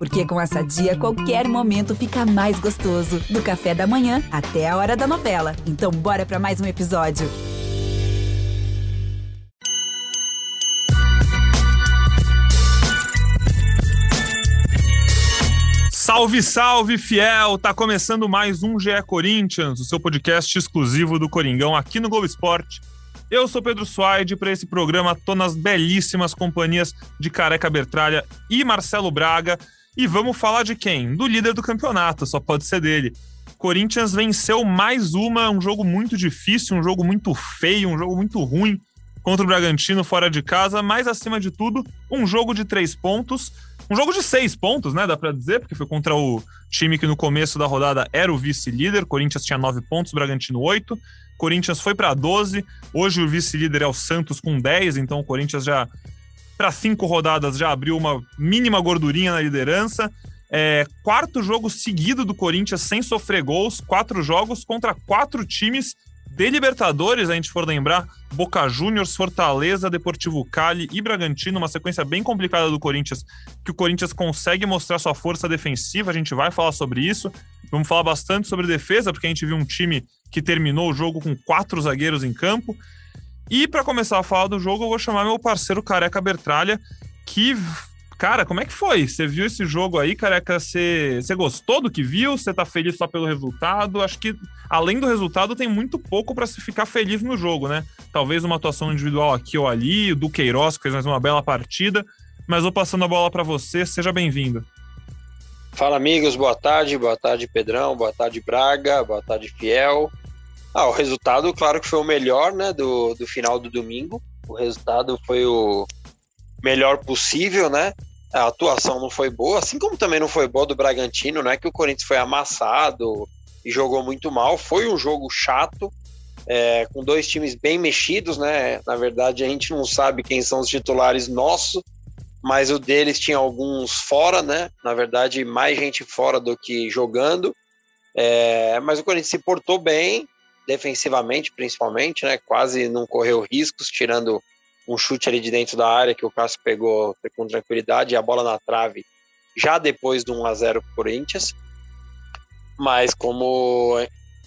Porque com essa dia, qualquer momento fica mais gostoso. Do café da manhã até a hora da novela. Então, bora para mais um episódio. Salve, salve, fiel! Tá começando mais um GE Corinthians, o seu podcast exclusivo do Coringão aqui no Globo Esporte. Eu sou Pedro Suaide para esse programa tô nas belíssimas companhias de Careca Bertralha e Marcelo Braga. E vamos falar de quem? Do líder do campeonato, só pode ser dele. Corinthians venceu mais uma, um jogo muito difícil, um jogo muito feio, um jogo muito ruim contra o Bragantino fora de casa, mas acima de tudo, um jogo de três pontos. Um jogo de seis pontos, né? Dá para dizer, porque foi contra o time que no começo da rodada era o vice-líder. Corinthians tinha nove pontos, Bragantino oito. Corinthians foi para 12. Hoje o vice-líder é o Santos com 10, então o Corinthians já, para cinco rodadas, já abriu uma mínima gordurinha na liderança. É, quarto jogo seguido do Corinthians sem sofrer gols, quatro jogos contra quatro times de Libertadores, a gente for lembrar, Boca Juniors, Fortaleza, Deportivo Cali e Bragantino, uma sequência bem complicada do Corinthians, que o Corinthians consegue mostrar sua força defensiva, a gente vai falar sobre isso. Vamos falar bastante sobre defesa, porque a gente viu um time que terminou o jogo com quatro zagueiros em campo. E para começar a falar do jogo, eu vou chamar meu parceiro Careca Bertralha, que Cara, como é que foi? Você viu esse jogo aí, careca? Você, gostou do que viu? Você tá feliz só pelo resultado? Acho que, além do resultado, tem muito pouco para se ficar feliz no jogo, né? Talvez uma atuação individual aqui ou ali, do Queiroz, que fez mais uma bela partida. Mas vou passando a bola para você, seja bem-vindo. Fala, amigos, boa tarde. Boa tarde, Pedrão. Boa tarde, Braga. Boa tarde, Fiel. Ah, o resultado, claro que foi o melhor, né, do, do final do domingo. O resultado foi o melhor possível, né? a atuação não foi boa, assim como também não foi boa do Bragantino, não é que o Corinthians foi amassado e jogou muito mal, foi um jogo chato, é, com dois times bem mexidos, né? Na verdade, a gente não sabe quem são os titulares nossos, mas o deles tinha alguns fora, né? Na verdade, mais gente fora do que jogando. É, mas o Corinthians se portou bem, defensivamente principalmente, né? Quase não correu riscos, tirando um chute ali de dentro da área que o Cássio pegou com tranquilidade e a bola na trave já depois do 1 a 0 pro Corinthians. Mas como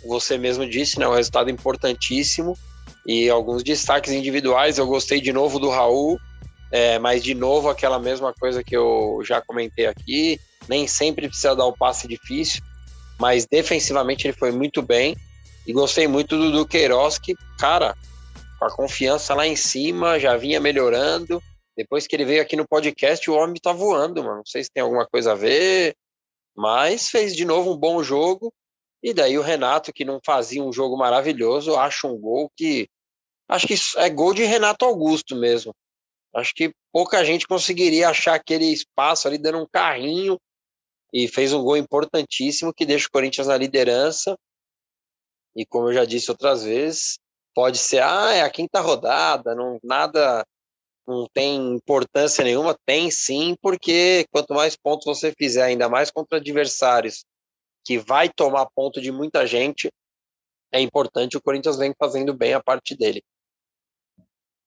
você mesmo disse, né, um resultado importantíssimo e alguns destaques individuais. Eu gostei de novo do Raul, é, mas de novo aquela mesma coisa que eu já comentei aqui. Nem sempre precisa dar o passe difícil, mas defensivamente ele foi muito bem. E gostei muito do, do Queiroz, que, cara, com a confiança lá em cima, já vinha melhorando. Depois que ele veio aqui no podcast, o homem tá voando, mano. Não sei se tem alguma coisa a ver, mas fez de novo um bom jogo. E daí o Renato, que não fazia um jogo maravilhoso, acha um gol que. Acho que é gol de Renato Augusto mesmo. Acho que pouca gente conseguiria achar aquele espaço ali dando um carrinho. E fez um gol importantíssimo que deixa o Corinthians na liderança. E como eu já disse outras vezes, pode ser, ah, é a quinta rodada, não nada não tem importância nenhuma, tem sim, porque quanto mais pontos você fizer, ainda mais contra adversários que vai tomar ponto de muita gente, é importante o Corinthians vem fazendo bem a parte dele.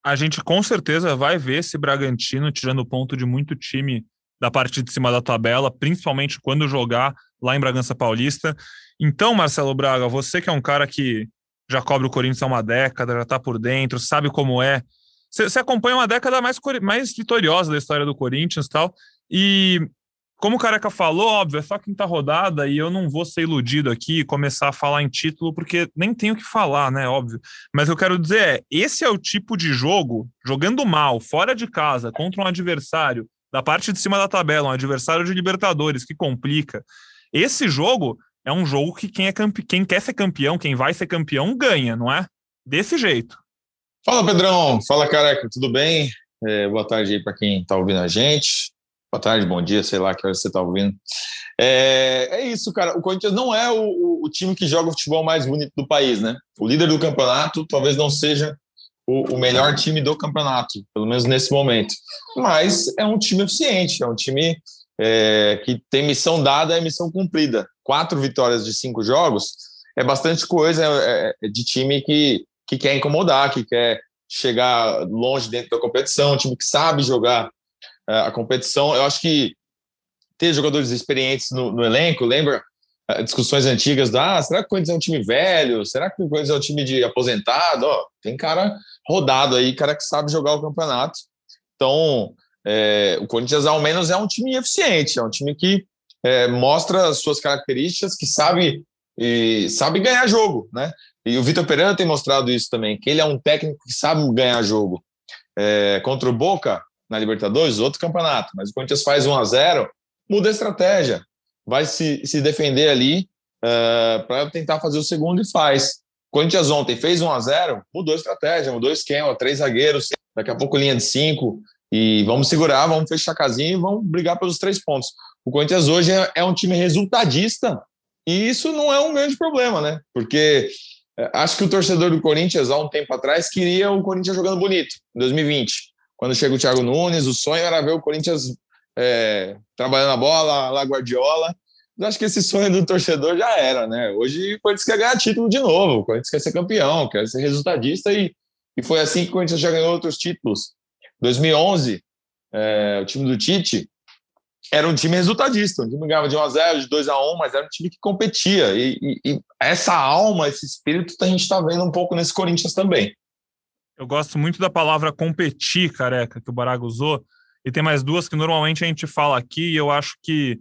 A gente com certeza vai ver esse Bragantino tirando ponto de muito time da parte de cima da tabela, principalmente quando jogar lá em Bragança Paulista. Então, Marcelo Braga, você que é um cara que já cobre o Corinthians há uma década, já está por dentro, sabe como é. Você acompanha uma década mais, mais vitoriosa da história do Corinthians e tal. E como o Careca falou, óbvio, é só quinta rodada e eu não vou ser iludido aqui e começar a falar em título, porque nem tenho o que falar, né? Óbvio. Mas eu quero dizer é: esse é o tipo de jogo, jogando mal, fora de casa, contra um adversário da parte de cima da tabela, um adversário de Libertadores que complica. Esse jogo é um jogo que quem, é campe... quem quer ser campeão, quem vai ser campeão, ganha, não é? Desse jeito. Fala, Pedrão. Fala, careca. Tudo bem? É, boa tarde aí para quem está ouvindo a gente. Boa tarde, bom dia, sei lá que hora você está ouvindo. É, é, isso, cara. O Corinthians não é o, o, time que joga o futebol mais bonito do país, né? O líder do campeonato talvez não seja o, o melhor time do campeonato, pelo menos nesse momento. Mas é um time eficiente, é um time é, que tem missão dada é missão cumprida. Quatro vitórias de cinco jogos é bastante coisa é, é, de time que, que quer incomodar, que quer chegar longe dentro da competição, um time que sabe jogar é, a competição. Eu acho que ter jogadores experientes no, no elenco. Lembra uh, discussões antigas da ah, será que o Corinthians é um time velho? Será que o Corinthians é um time de aposentado? Ó, tem cara rodado aí, cara que sabe jogar o campeonato. Então, é, o Corinthians ao menos é um time eficiente, é um time que é, mostra as suas características, que sabe e sabe ganhar jogo, né? E o Vitor Pereira tem mostrado isso também, que ele é um técnico que sabe ganhar jogo. É, contra o Boca, na Libertadores, outro campeonato, mas o Corinthians faz 1 a 0 muda a estratégia, vai se, se defender ali uh, é, para tentar fazer o segundo e faz. O Corinthians ontem fez 1 a 0 mudou a estratégia, mudou o esquema, três zagueiros, daqui a pouco linha de cinco, e vamos segurar, vamos fechar a casinha e vamos brigar pelos três pontos. O Corinthians hoje é, é um time resultadista e isso não é um grande problema, né? Porque é, acho que o torcedor do Corinthians, há um tempo atrás, queria o Corinthians jogando bonito, em 2020. Quando chega o Thiago Nunes, o sonho era ver o Corinthians é, trabalhando a bola, lá Guardiola. Eu acho que esse sonho do torcedor já era, né? Hoje o Corinthians quer ganhar título de novo, o Corinthians quer ser campeão, quer ser resultadista e, e foi assim que o Corinthians já ganhou outros títulos. 2011, é, o time do Tite era um time resultadista, um time ganhava de 1 a 0 de 2 a 1 mas era um time que competia. E, e, e essa alma, esse espírito, a gente está vendo um pouco nesse Corinthians também. Eu gosto muito da palavra competir, careca, que o Baraga usou. E tem mais duas que normalmente a gente fala aqui, e eu acho que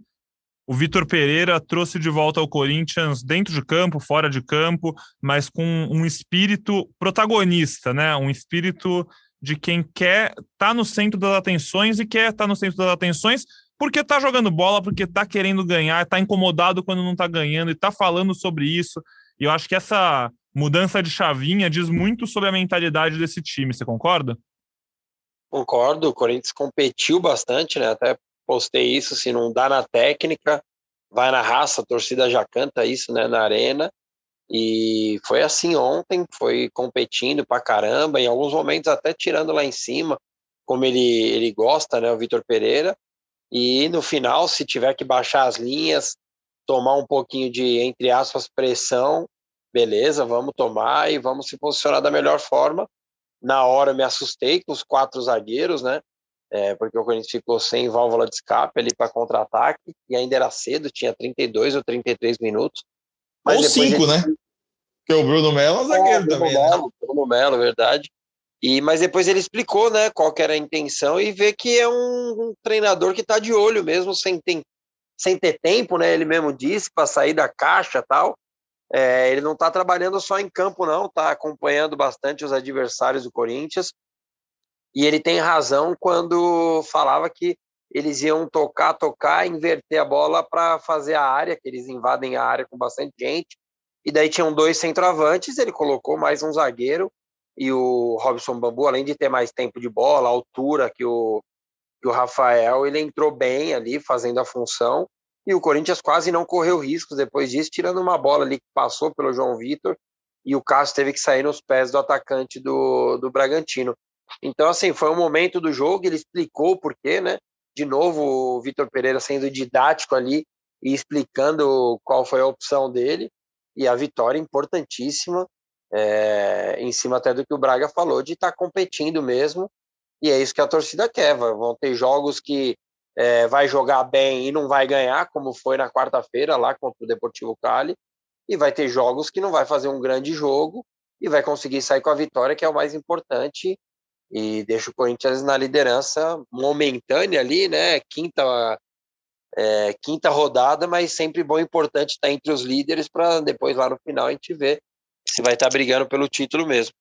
o Vitor Pereira trouxe de volta ao Corinthians dentro de campo, fora de campo, mas com um espírito protagonista, né? Um espírito de quem quer estar tá no centro das atenções e quer estar tá no centro das atenções porque tá jogando bola, porque tá querendo ganhar, tá incomodado quando não tá ganhando e tá falando sobre isso. E eu acho que essa mudança de chavinha diz muito sobre a mentalidade desse time, você concorda? Concordo, o Corinthians competiu bastante, né? Até postei isso, se não dá na técnica, vai na raça, a torcida já canta isso, né, na arena. E foi assim ontem, foi competindo pra caramba, em alguns momentos até tirando lá em cima, como ele, ele gosta, né, o Vitor Pereira. E no final, se tiver que baixar as linhas, tomar um pouquinho de, entre aspas, pressão, beleza, vamos tomar e vamos se posicionar da melhor forma. Na hora me assustei com os quatro zagueiros, né? É, porque o Corinthians ficou sem válvula de escape ali para contra-ataque e ainda era cedo, tinha 32 ou 33 minutos. Ou cinco, né? Porque o Bruno Melo é zagueiro é, também. Bruno Melo, né? Bruno Melo, verdade. E, mas depois ele explicou né, qual era a intenção e vê que é um, um treinador que está de olho mesmo, sem, tem, sem ter tempo, né? Ele mesmo disse, para sair da caixa tal. É, ele não está trabalhando só em campo, não, está acompanhando bastante os adversários do Corinthians. E ele tem razão quando falava que eles iam tocar, tocar, inverter a bola para fazer a área, que eles invadem a área com bastante gente. E daí tinham dois centroavantes, ele colocou mais um zagueiro e o Robson Bambu, além de ter mais tempo de bola, altura que o, que o Rafael, ele entrou bem ali fazendo a função e o Corinthians quase não correu riscos depois disso, tirando uma bola ali que passou pelo João Vitor e o Cássio teve que sair nos pés do atacante do, do Bragantino. Então, assim, foi um momento do jogo, ele explicou o porquê, né? De novo, o Vitor Pereira sendo didático ali e explicando qual foi a opção dele. E a vitória importantíssima é, em cima até do que o Braga falou, de estar tá competindo mesmo, e é isso que a torcida quer. Vão ter jogos que é, vai jogar bem e não vai ganhar, como foi na quarta-feira lá contra o Deportivo Cali, e vai ter jogos que não vai fazer um grande jogo e vai conseguir sair com a vitória, que é o mais importante, e deixa o Corinthians na liderança momentânea ali, né? Quinta, é, quinta rodada, mas sempre bom e importante estar entre os líderes para depois lá no final a gente ver se vai estar tá brigando pelo título mesmo.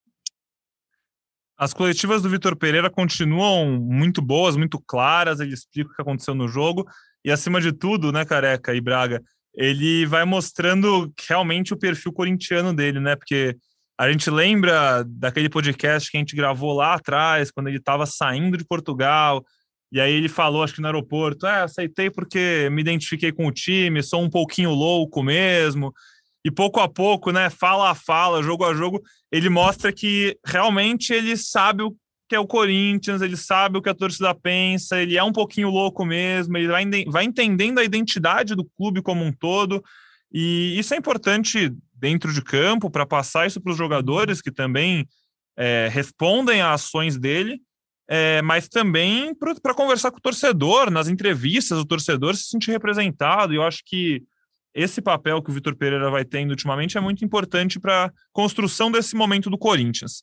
As coletivas do Vitor Pereira continuam muito boas, muito claras, ele explica o que aconteceu no jogo e, acima de tudo, né, Careca e Braga, ele vai mostrando realmente o perfil corintiano dele, né? Porque a gente lembra daquele podcast que a gente gravou lá atrás, quando ele estava saindo de Portugal, e aí ele falou, acho que no aeroporto, é, aceitei porque me identifiquei com o time, sou um pouquinho louco mesmo. E pouco a pouco, né, fala a fala, jogo a jogo, ele mostra que realmente ele sabe o que é o Corinthians, ele sabe o que a torcida pensa, ele é um pouquinho louco mesmo, ele vai, vai entendendo a identidade do clube como um todo, e isso é importante dentro de campo para passar isso para os jogadores que também é, respondem a ações dele, é, mas também para conversar com o torcedor, nas entrevistas, o torcedor se sentir representado. E eu acho que esse papel que o Vitor Pereira vai tendo ultimamente é muito importante para a construção desse momento do Corinthians.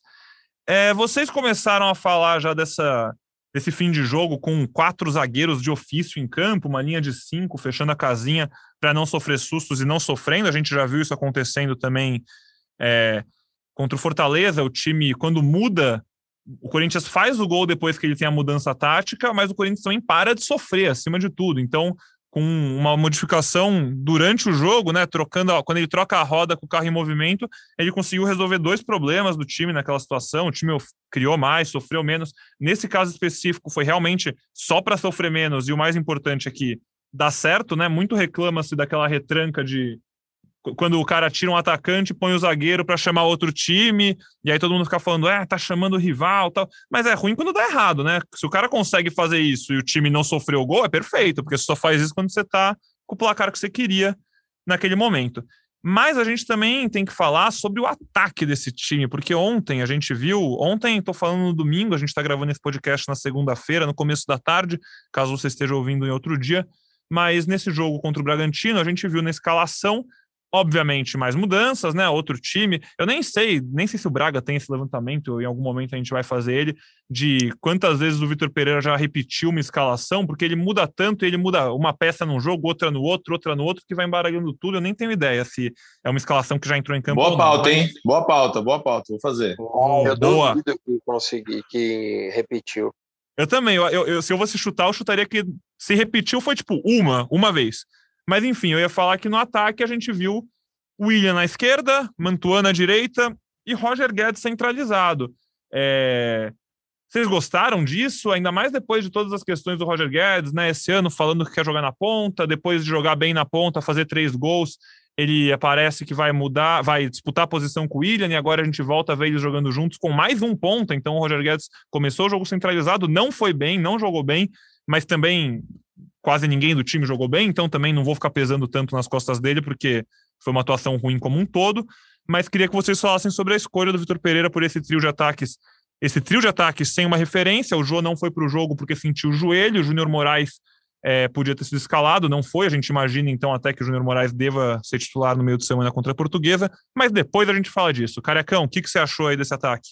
É, vocês começaram a falar já dessa, desse fim de jogo com quatro zagueiros de ofício em campo, uma linha de cinco, fechando a casinha para não sofrer sustos e não sofrendo. A gente já viu isso acontecendo também é, contra o Fortaleza. O time, quando muda o Corinthians faz o gol depois que ele tem a mudança tática, mas o Corinthians também para de sofrer acima de tudo. Então, com uma modificação durante o jogo, né, trocando, quando ele troca a roda com o carro em movimento, ele conseguiu resolver dois problemas do time naquela situação. O time criou mais, sofreu menos. Nesse caso específico, foi realmente só para sofrer menos. E o mais importante é dá certo, né? Muito reclama-se daquela retranca de quando o cara tira um atacante, põe o zagueiro para chamar outro time, e aí todo mundo fica falando, é, tá chamando o rival tal. Mas é ruim quando dá errado, né? Se o cara consegue fazer isso e o time não sofreu gol, é perfeito, porque você só faz isso quando você tá com o placar que você queria naquele momento. Mas a gente também tem que falar sobre o ataque desse time, porque ontem a gente viu, ontem, tô falando no domingo, a gente está gravando esse podcast na segunda-feira, no começo da tarde, caso você esteja ouvindo em outro dia, mas nesse jogo contra o Bragantino, a gente viu na escalação Obviamente, mais mudanças, né? Outro time. Eu nem sei, nem sei se o Braga tem esse levantamento, em algum momento a gente vai fazer ele, de quantas vezes o Vitor Pereira já repetiu uma escalação, porque ele muda tanto, ele muda uma peça num jogo, outra no outro, outra no outro, que vai embaralhando tudo. Eu nem tenho ideia se é uma escalação que já entrou em campo. Boa pauta, hein? Boa pauta, boa pauta, vou fazer. Oh, eu boa. que consegui, que repetiu. Eu também, eu, eu, se eu fosse chutar, eu chutaria que se repetiu foi tipo uma, uma vez. Mas enfim, eu ia falar que no ataque a gente viu William na esquerda, Mantuan na direita e Roger Guedes centralizado. É... Vocês gostaram disso? Ainda mais depois de todas as questões do Roger Guedes, né? Esse ano falando que quer jogar na ponta, depois de jogar bem na ponta, fazer três gols, ele aparece que vai mudar, vai disputar a posição com o William, e agora a gente volta a ver eles jogando juntos com mais um ponta. Então o Roger Guedes começou o jogo centralizado, não foi bem, não jogou bem, mas também quase ninguém do time jogou bem, então também não vou ficar pesando tanto nas costas dele, porque foi uma atuação ruim como um todo. Mas queria que vocês falassem sobre a escolha do Vitor Pereira por esse trio de ataques. Esse trio de ataques sem uma referência. O Jô não foi para o jogo porque sentiu o joelho. O Júnior Moraes é, podia ter sido escalado, não foi. A gente imagina então até que o Júnior Moraes deva ser titular no meio de semana contra a Portuguesa. Mas depois a gente fala disso. Carecão, o que, que você achou aí desse ataque?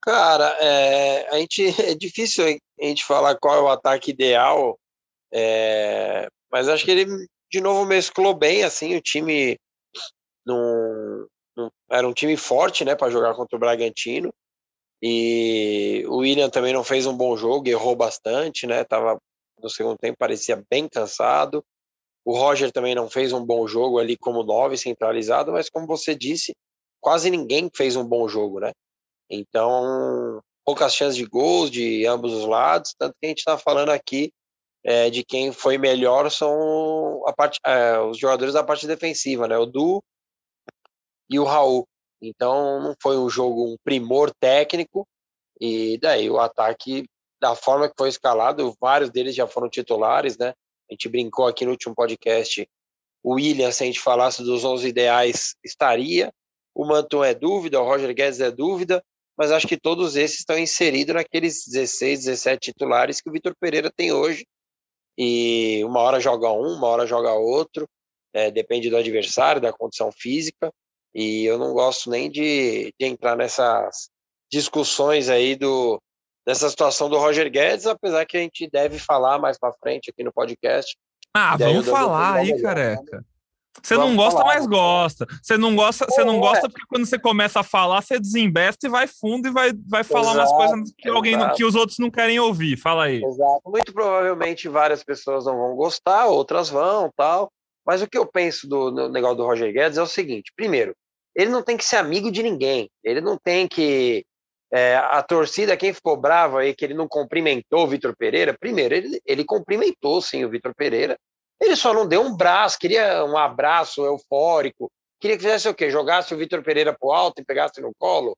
Cara, é, a gente, é difícil a gente falar qual é o ataque ideal é, mas acho que ele, de novo, mesclou bem, assim, o time num, num, era um time forte, né, para jogar contra o Bragantino, e o William também não fez um bom jogo, errou bastante, né, tava no segundo tempo, parecia bem cansado, o Roger também não fez um bom jogo ali como nove centralizado, mas como você disse, quase ninguém fez um bom jogo, né? Então, poucas chances de gols de ambos os lados, tanto que a gente está falando aqui é, de quem foi melhor são a parte, é, os jogadores da parte defensiva, né? O Du e o Raul. Então não foi um jogo um primor técnico e daí o ataque da forma que foi escalado, vários deles já foram titulares, né? A gente brincou aqui no último podcast. O William, se a gente falasse dos 11 ideais, estaria. O Manton é dúvida, o Roger Guedes é dúvida, mas acho que todos esses estão inseridos naqueles 16, 17 titulares que o Vitor Pereira tem hoje e uma hora joga um, uma hora joga outro, é, depende do adversário, da condição física, e eu não gosto nem de, de entrar nessas discussões aí do dessa situação do Roger Guedes, apesar que a gente deve falar mais para frente aqui no podcast. Ah, vamos falar aí, careca. Você não gosta, falar, mas gosta. Você não gosta, você não gosta porque quando você começa a falar, você desembesta e vai fundo e vai, vai falar exato, umas coisas que alguém que os outros não querem ouvir. Fala aí. Exato. Muito provavelmente várias pessoas não vão gostar, outras vão, tal. Mas o que eu penso do negócio do Roger Guedes é o seguinte: primeiro, ele não tem que ser amigo de ninguém. Ele não tem que é, a torcida, quem ficou brava aí que ele não cumprimentou o Vitor Pereira, primeiro, ele, ele cumprimentou sim o Vitor Pereira, ele só não deu um braço, queria um abraço eufórico, queria que fizesse o quê? Jogasse o Vitor Pereira pro alto e pegasse no colo.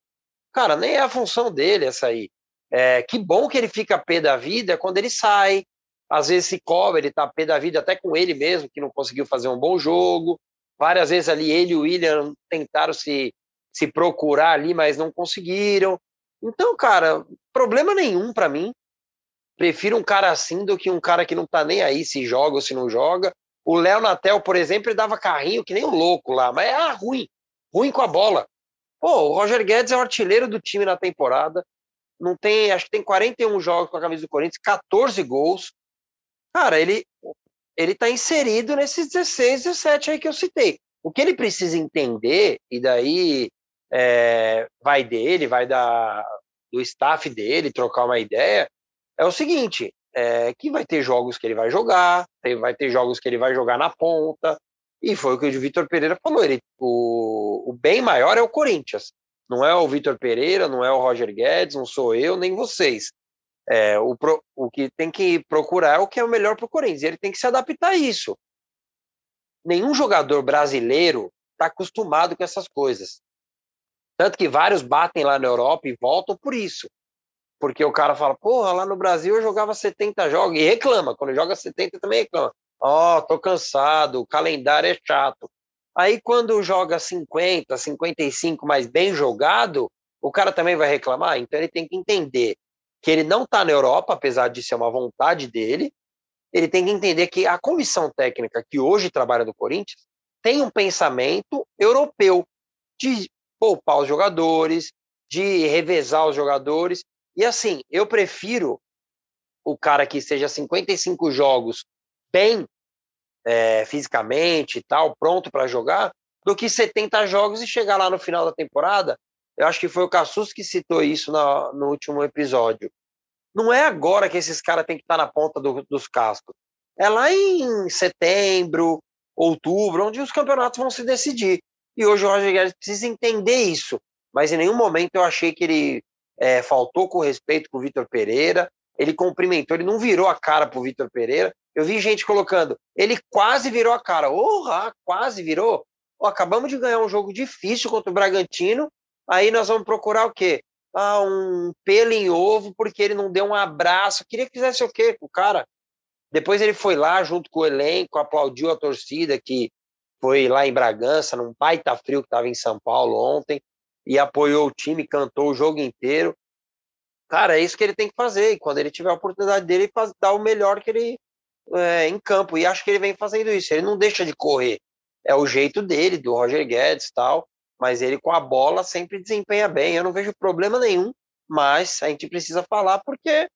Cara, nem é a função dele essa aí. É, que bom que ele fica pé da vida quando ele sai. Às vezes se cobra, ele tá pé da vida até com ele mesmo, que não conseguiu fazer um bom jogo. Várias vezes ali ele e o William tentaram se, se procurar ali, mas não conseguiram. Então, cara, problema nenhum para mim. Prefiro um cara assim do que um cara que não tá nem aí se joga ou se não joga. O Léo Natel, por exemplo, ele dava carrinho que nem um louco lá, mas ah, ruim, ruim com a bola. Pô, o Roger Guedes é o artilheiro do time na temporada. Não tem, acho que tem 41 jogos com a camisa do Corinthians, 14 gols. Cara, ele ele tá inserido nesses 16, 17 aí que eu citei. O que ele precisa entender, e daí é, vai dele, vai da, do staff dele, trocar uma ideia, é o seguinte: é, que vai ter jogos que ele vai jogar, vai ter jogos que ele vai jogar na ponta, e foi o que o Vitor Pereira falou. Ele, o, o bem maior é o Corinthians. Não é o Vitor Pereira, não é o Roger Guedes, não sou eu, nem vocês. É, o, o que tem que procurar é o que é o melhor para o Corinthians. Ele tem que se adaptar a isso. Nenhum jogador brasileiro está acostumado com essas coisas. Tanto que vários batem lá na Europa e voltam por isso. Porque o cara fala, porra, lá no Brasil eu jogava 70 jogos. E reclama, quando joga 70 também reclama. Ó, oh, tô cansado, o calendário é chato. Aí quando joga 50, 55, mas bem jogado, o cara também vai reclamar. Então ele tem que entender que ele não está na Europa, apesar de ser uma vontade dele. Ele tem que entender que a comissão técnica que hoje trabalha no Corinthians tem um pensamento europeu de poupar os jogadores, de revezar os jogadores. E assim, eu prefiro o cara que seja 55 jogos bem é, fisicamente e tal, pronto para jogar, do que 70 jogos e chegar lá no final da temporada. Eu acho que foi o Cassus que citou isso no, no último episódio. Não é agora que esses caras têm que estar na ponta do, dos cascos. É lá em setembro, outubro, onde os campeonatos vão se decidir. E hoje o Roger Guedes precisa entender isso. Mas em nenhum momento eu achei que ele é, faltou com respeito com o Vitor Pereira. Ele cumprimentou, ele não virou a cara pro Vitor Pereira. Eu vi gente colocando, ele quase virou a cara. Orra, quase virou. Oh, acabamos de ganhar um jogo difícil contra o Bragantino. Aí nós vamos procurar o quê? Ah, um pelo em ovo, porque ele não deu um abraço. Queria que fizesse o quê com o cara? Depois ele foi lá junto com o elenco, aplaudiu a torcida que foi lá em Bragança, num baita frio que estava em São Paulo ontem, e apoiou o time, cantou o jogo inteiro. Cara, é isso que ele tem que fazer. E quando ele tiver a oportunidade dele, faz, dar o melhor que ele é, em campo. E acho que ele vem fazendo isso. Ele não deixa de correr. É o jeito dele, do Roger Guedes tal. Mas ele com a bola sempre desempenha bem. Eu não vejo problema nenhum. Mas a gente precisa falar porque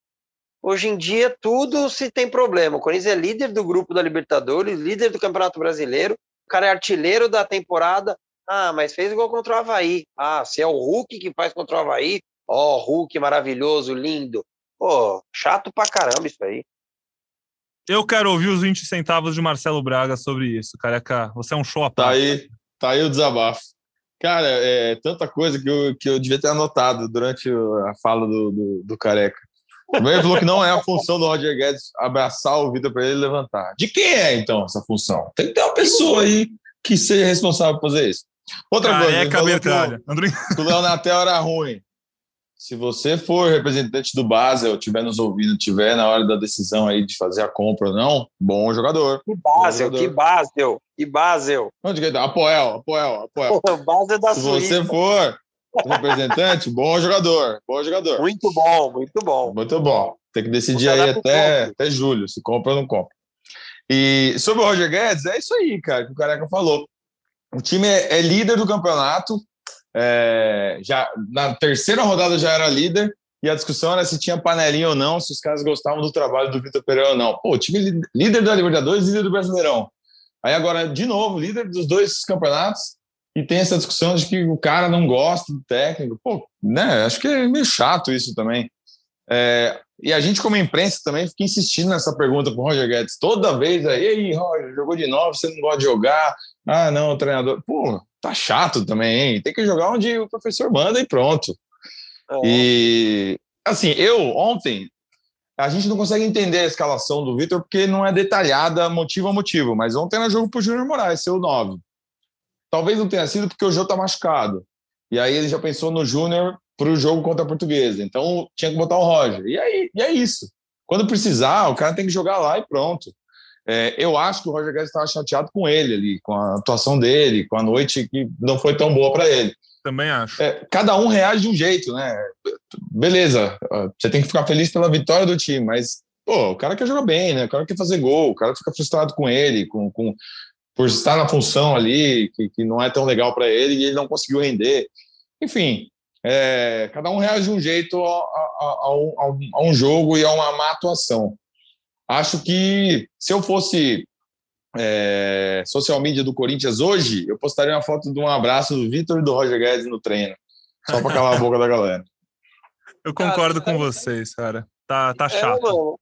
hoje em dia tudo se tem problema. O Corinthians é líder do grupo da Libertadores, líder do Campeonato Brasileiro. O cara é artilheiro da temporada. Ah, mas fez igual contra o Havaí. Ah, se é o Hulk que faz contra o Havaí, ó, oh, Hulk maravilhoso, lindo. Pô, chato pra caramba isso aí. Eu quero ouvir os 20 centavos de Marcelo Braga sobre isso, careca. Você é um show à Tá aí, tá aí o desabafo. Cara, é tanta coisa que eu, que eu devia ter anotado durante a fala do, do, do careca. Ele falou que não é a função do Roger Guedes abraçar o Vitor para ele levantar. De quem é, então, essa função? Tem que ter uma pessoa aí que seja responsável por fazer isso. Outra Careca coisa, que o Léo Natel era ruim. Se você for representante do Basel, estiver nos ouvindo, tiver na hora da decisão aí de fazer a compra ou não, bom jogador. Que Basel, que Basel, que Basel. Onde que é? Apoel, Apoel, Apoel. O Basel da Se você for representante, bom jogador, bom jogador. Muito bom, muito bom. Muito bom. Tem que decidir aí até, até julho, se compra ou não compra. E sobre o Roger Guedes, é isso aí, cara, que o Careca falou. O time é, é líder do campeonato, é, já na terceira rodada já era líder e a discussão era se tinha panelinha ou não, se os caras gostavam do trabalho do Vitor Pereira ou não. Pô, time líder da Libertadores, líder do Brasileirão. Aí agora, de novo, líder dos dois campeonatos e tem essa discussão de que o cara não gosta do técnico. Pô, né? Acho que é meio chato isso também. É, e a gente, como imprensa, também fica insistindo nessa pergunta para o Roger Guedes toda vez. Aí, aí, Roger, jogou de novo, você não gosta de jogar? Ah, não, o treinador. Pô, tá chato também, hein? Tem que jogar onde o professor manda e pronto. É. E, assim, eu, ontem, a gente não consegue entender a escalação do Vitor porque não é detalhada motivo a motivo, mas ontem era jogo pro Júnior Moraes, seu 9. Talvez não tenha sido porque o jogo tá machucado. E aí ele já pensou no Júnior para o jogo contra a Portuguesa. Então tinha que botar o Roger. E aí, e é isso. Quando precisar, o cara tem que jogar lá e pronto. É, eu acho que o Roger Guedes estava chateado com ele ali, com a atuação dele, com a noite que não foi tão boa para ele. Também acho. É, cada um reage de um jeito, né? Beleza, você tem que ficar feliz pela vitória do time, mas pô, o cara quer jogar bem, né? O cara quer fazer gol, o cara fica frustrado com ele, com, com por estar na função ali que, que não é tão legal para ele e ele não conseguiu render. Enfim, é, cada um reage de um jeito a, a, a, um, a, um, jogo e a uma má atuação. Acho que se eu fosse é, social media do Corinthians hoje, eu postaria uma foto de um abraço do Vitor e do Roger Guedes no treino, só para calar a boca da galera. Eu concordo cara, com vocês, cara. Tá, tá é, chato. É, mano,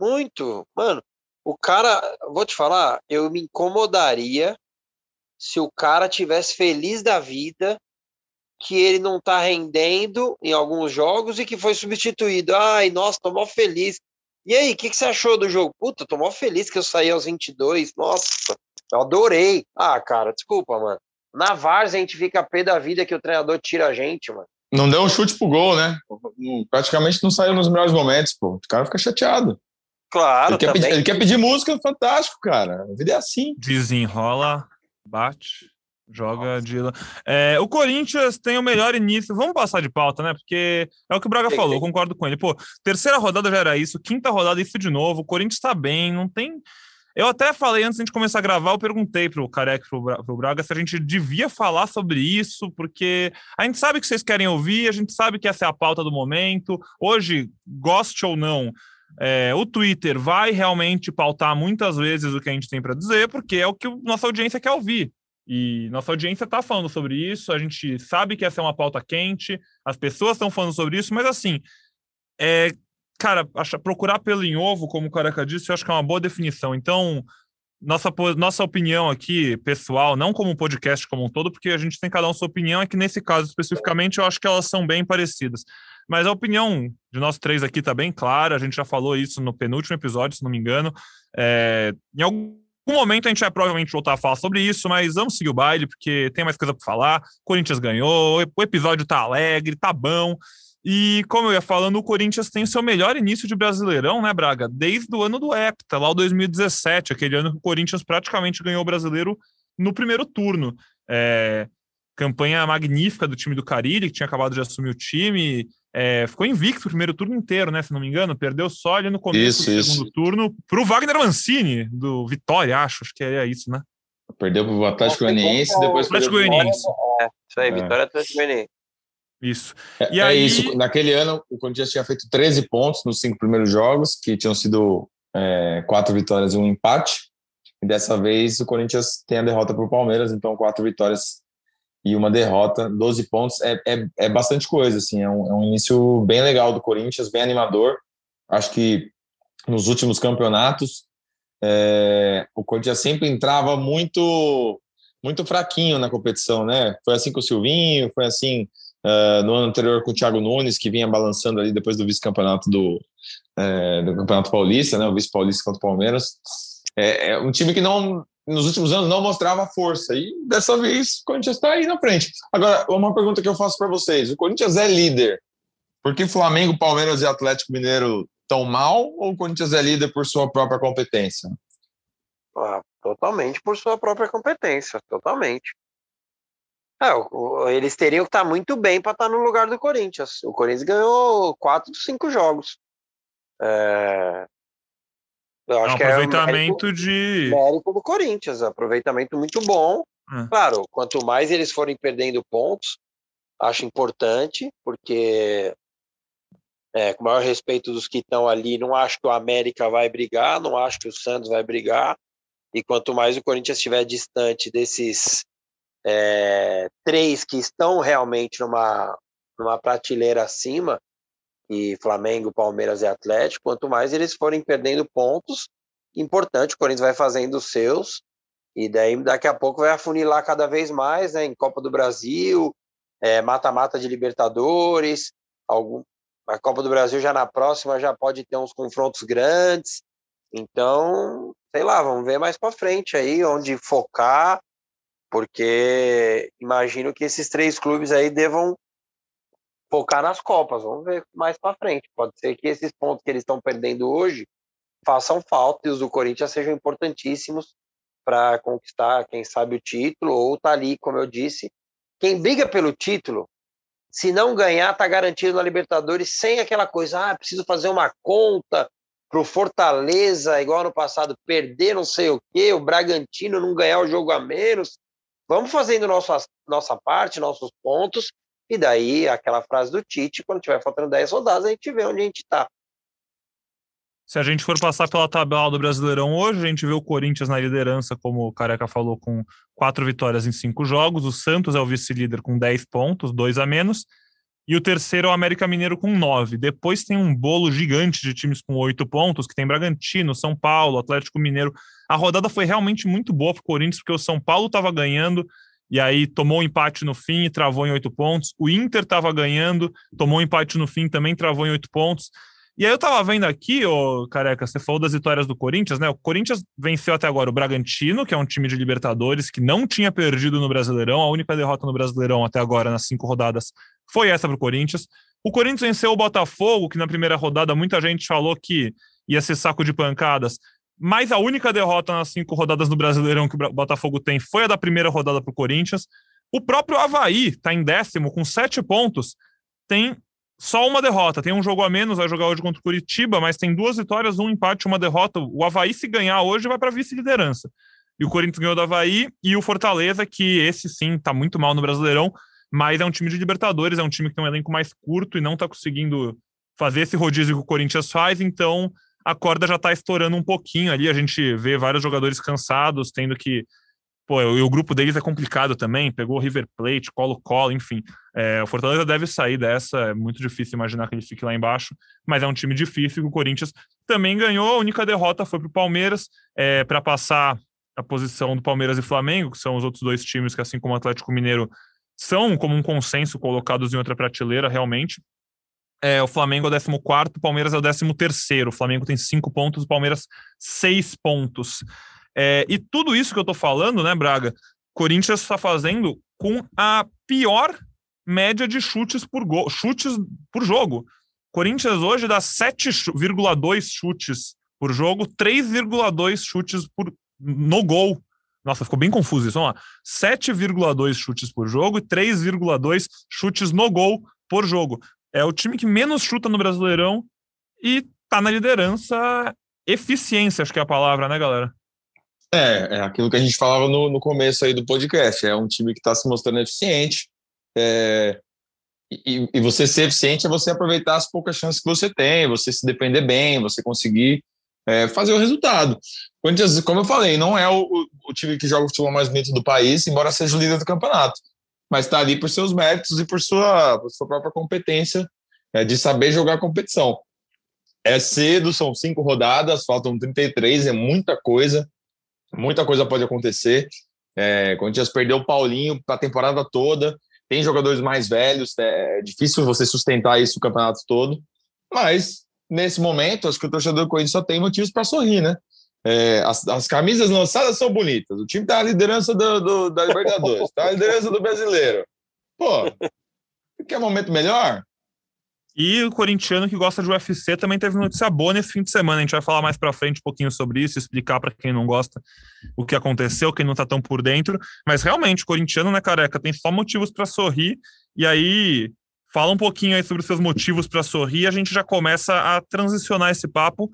muito. Mano, o cara, vou te falar, eu me incomodaria se o cara tivesse feliz da vida que ele não tá rendendo em alguns jogos e que foi substituído. Ai, nossa, tô mó feliz. E aí, o que, que você achou do jogo? Puta, tô mó feliz que eu saí aos 22. Nossa, eu adorei. Ah, cara, desculpa, mano. Na Vars a gente fica pé da vida que o treinador tira a gente, mano. Não deu um chute pro gol, né? Praticamente não saiu nos melhores momentos, pô. O cara fica chateado. Claro, ele quer, pedir, ele quer pedir música, fantástico, cara. A vida é assim. Desenrola, bate, joga de. É, o Corinthians tem o melhor início. Vamos passar de pauta, né? Porque é o que o Braga falou, concordo com ele. Pô, terceira rodada já era isso, quinta rodada isso de novo. O Corinthians tá bem, não tem. Eu até falei antes de a gente começar a gravar, eu perguntei pro Careca e pro Braga se a gente devia falar sobre isso, porque a gente sabe que vocês querem ouvir, a gente sabe que essa é a pauta do momento. Hoje, goste ou não, é, o Twitter vai realmente pautar muitas vezes o que a gente tem para dizer, porque é o que nossa audiência quer ouvir. E nossa audiência está falando sobre isso, a gente sabe que essa é uma pauta quente, as pessoas estão falando sobre isso, mas assim, é, cara, acha, procurar pelo em ovo, como o Careca disse, eu acho que é uma boa definição. Então, nossa, nossa opinião aqui, pessoal, não como podcast como um todo, porque a gente tem cada um sua opinião, é que nesse caso especificamente eu acho que elas são bem parecidas. Mas a opinião de nós três aqui está bem clara, a gente já falou isso no penúltimo episódio, se não me engano. É, em algum momento a gente vai provavelmente voltar a falar sobre isso, mas vamos seguir o baile, porque tem mais coisa para falar. Corinthians ganhou, o episódio tá alegre, tá bom. E como eu ia falando, o Corinthians tem o seu melhor início de Brasileirão, né, Braga? Desde o ano do Hepta, lá o 2017, aquele ano que o Corinthians praticamente ganhou o brasileiro no primeiro turno. É, campanha magnífica do time do Carilli, que tinha acabado de assumir o time, é, ficou invicto o primeiro turno inteiro, né? Se não me engano, perdeu só ali no começo isso, do isso. segundo turno para o Wagner Mancini, do Vitória, acho, acho que é isso, né? Perdeu para o Atlético Goianiense, depois Atlético Goianiense. É, isso aí, é. Vitória Atlético Goianiense. Isso. É, e é, aí... isso. Naquele ano, o Corinthians tinha feito 13 pontos nos cinco primeiros jogos, que tinham sido é, quatro vitórias e um empate. E dessa vez o Corinthians tem a derrota para o Palmeiras, então quatro vitórias e uma derrota, 12 pontos, é, é, é bastante coisa, assim, é um, é um início bem legal do Corinthians, bem animador. Acho que nos últimos campeonatos é, o Corinthians sempre entrava muito muito fraquinho na competição, né? Foi assim com o Silvinho, foi assim uh, no ano anterior com o Thiago Nunes, que vinha balançando ali depois do vice-campeonato do, é, do Campeonato Paulista, né? O vice-paulista contra o Palmeiras. É, é, um time que não nos últimos anos não mostrava força. E dessa vez o Corinthians está aí na frente. Agora, uma pergunta que eu faço para vocês: o Corinthians é líder porque Flamengo, Palmeiras e Atlético Mineiro estão mal ou o Corinthians é líder por sua própria competência? Ah, totalmente por sua própria competência, totalmente. É, eles teriam que estar muito bem para estar no lugar do Corinthians. O Corinthians ganhou quatro, cinco jogos. É, eu acho é um que aproveitamento é mérito, de. Mérito do Corinthians, aproveitamento muito bom. É. Claro, quanto mais eles forem perdendo pontos, acho importante, porque é, com o maior respeito dos que estão ali, não acho que o América vai brigar, não acho que o Santos vai brigar. E quanto mais o Corinthians estiver distante desses é, três que estão realmente numa, numa prateleira acima, e Flamengo, Palmeiras e Atlético, quanto mais eles forem perdendo pontos, importante, o Corinthians vai fazendo os seus, e daí daqui a pouco vai afunilar cada vez mais, né, em Copa do Brasil, é, mata-mata é, de Libertadores, algum, a Copa do Brasil já na próxima já pode ter uns confrontos grandes, então, sei lá, vamos ver mais para frente aí, onde focar, porque imagino que esses três clubes aí devam focar nas Copas. Vamos ver mais para frente. Pode ser que esses pontos que eles estão perdendo hoje façam falta e os do Corinthians sejam importantíssimos para conquistar, quem sabe, o título, ou tá ali, como eu disse. Quem briga pelo título, se não ganhar, tá garantido na Libertadores sem aquela coisa, ah, preciso fazer uma conta pro Fortaleza, igual no passado, perder não sei o quê, o Bragantino não ganhar o jogo a menos. Vamos fazendo nossa, nossa parte, nossos pontos, e daí aquela frase do Tite, quando tiver faltando 10 rodadas, a gente vê onde a gente está. Se a gente for passar pela tabela do Brasileirão hoje, a gente vê o Corinthians na liderança, como o Careca falou, com quatro vitórias em cinco jogos. O Santos é o vice-líder com 10 pontos, dois a menos. E o terceiro é o América Mineiro com nove. Depois tem um bolo gigante de times com oito pontos, que tem Bragantino, São Paulo, Atlético Mineiro. A rodada foi realmente muito boa para o Corinthians, porque o São Paulo estava ganhando, e aí tomou um empate no fim e travou em oito pontos. O Inter estava ganhando, tomou um empate no fim, também travou em oito pontos. E aí eu tava vendo aqui, ô Careca, você falou das vitórias do Corinthians, né? O Corinthians venceu até agora o Bragantino, que é um time de Libertadores que não tinha perdido no Brasileirão. A única derrota no Brasileirão até agora, nas cinco rodadas, foi essa para o Corinthians. O Corinthians venceu o Botafogo, que na primeira rodada muita gente falou que ia ser saco de pancadas. Mas a única derrota nas cinco rodadas no Brasileirão que o Botafogo tem foi a da primeira rodada para o Corinthians. O próprio Havaí está em décimo, com sete pontos. Tem só uma derrota. Tem um jogo a menos, vai jogar hoje contra o Curitiba, mas tem duas vitórias, um empate, uma derrota. O Havaí, se ganhar hoje, vai para vice-liderança. E o Corinthians ganhou do Havaí e o Fortaleza, que esse sim está muito mal no Brasileirão, mas é um time de Libertadores, é um time que tem um elenco mais curto e não está conseguindo fazer esse rodízio que o Corinthians faz, então a corda já está estourando um pouquinho ali. A gente vê vários jogadores cansados, tendo que Pô, e o grupo deles é complicado também, pegou River Plate, Colo-Colo, enfim. É, o Fortaleza deve sair dessa, é muito difícil imaginar que ele fique lá embaixo, mas é um time difícil o Corinthians também ganhou. A única derrota foi para o Palmeiras, é, para passar a posição do Palmeiras e Flamengo, que são os outros dois times que, assim como o Atlético Mineiro, são como um consenso colocados em outra prateleira, realmente. É, o Flamengo é o 14, o Palmeiras é o 13. O Flamengo tem cinco pontos, o Palmeiras seis pontos. É, e tudo isso que eu estou falando, né, Braga? Corinthians está fazendo com a pior média de chutes por gol, chutes por jogo. Corinthians hoje dá 7,2 chutes por jogo, 3,2 chutes por, no gol. Nossa, ficou bem confuso isso. Vamos lá. 7,2 chutes por jogo e 3,2 chutes no gol por jogo. É o time que menos chuta no Brasileirão e tá na liderança. Eficiência, acho que é a palavra, né, galera? É, é aquilo que a gente falava no, no começo aí do podcast. É um time que está se mostrando eficiente. É, e, e, você ser eficiente é você aproveitar as poucas chances que você tem, você se depender bem, você conseguir é, fazer o resultado. Corinthians, como eu falei, não é o, o, time que joga o futebol mais bonito do país, embora seja o líder do campeonato, mas está ali por seus méritos e por sua, por sua própria competência é, de saber jogar competição. É cedo, são cinco rodadas, faltam 33, é muita coisa muita coisa pode acontecer. É, Corinthians perdeu o Paulinho para a temporada toda, tem jogadores mais velhos, é, é difícil você sustentar isso o campeonato todo, mas nesse momento, acho que o torcedor do Corinthians só tem motivos para sorrir, né? É, as, as, camisas lançadas são bonitas, o time está na liderança do, do, da Libertadores, está na liderança do brasileiro. Pô, quer momento melhor? E o corintiano que gosta de UFC também teve notícia boa nesse fim de semana. A gente vai falar mais para frente um pouquinho sobre isso, explicar para quem não gosta o que aconteceu, quem não tá tão por dentro. Mas realmente, o corintiano, né, careca, tem só motivos para sorrir. E aí, fala um pouquinho aí sobre os seus motivos para sorrir. A gente já começa a transicionar esse papo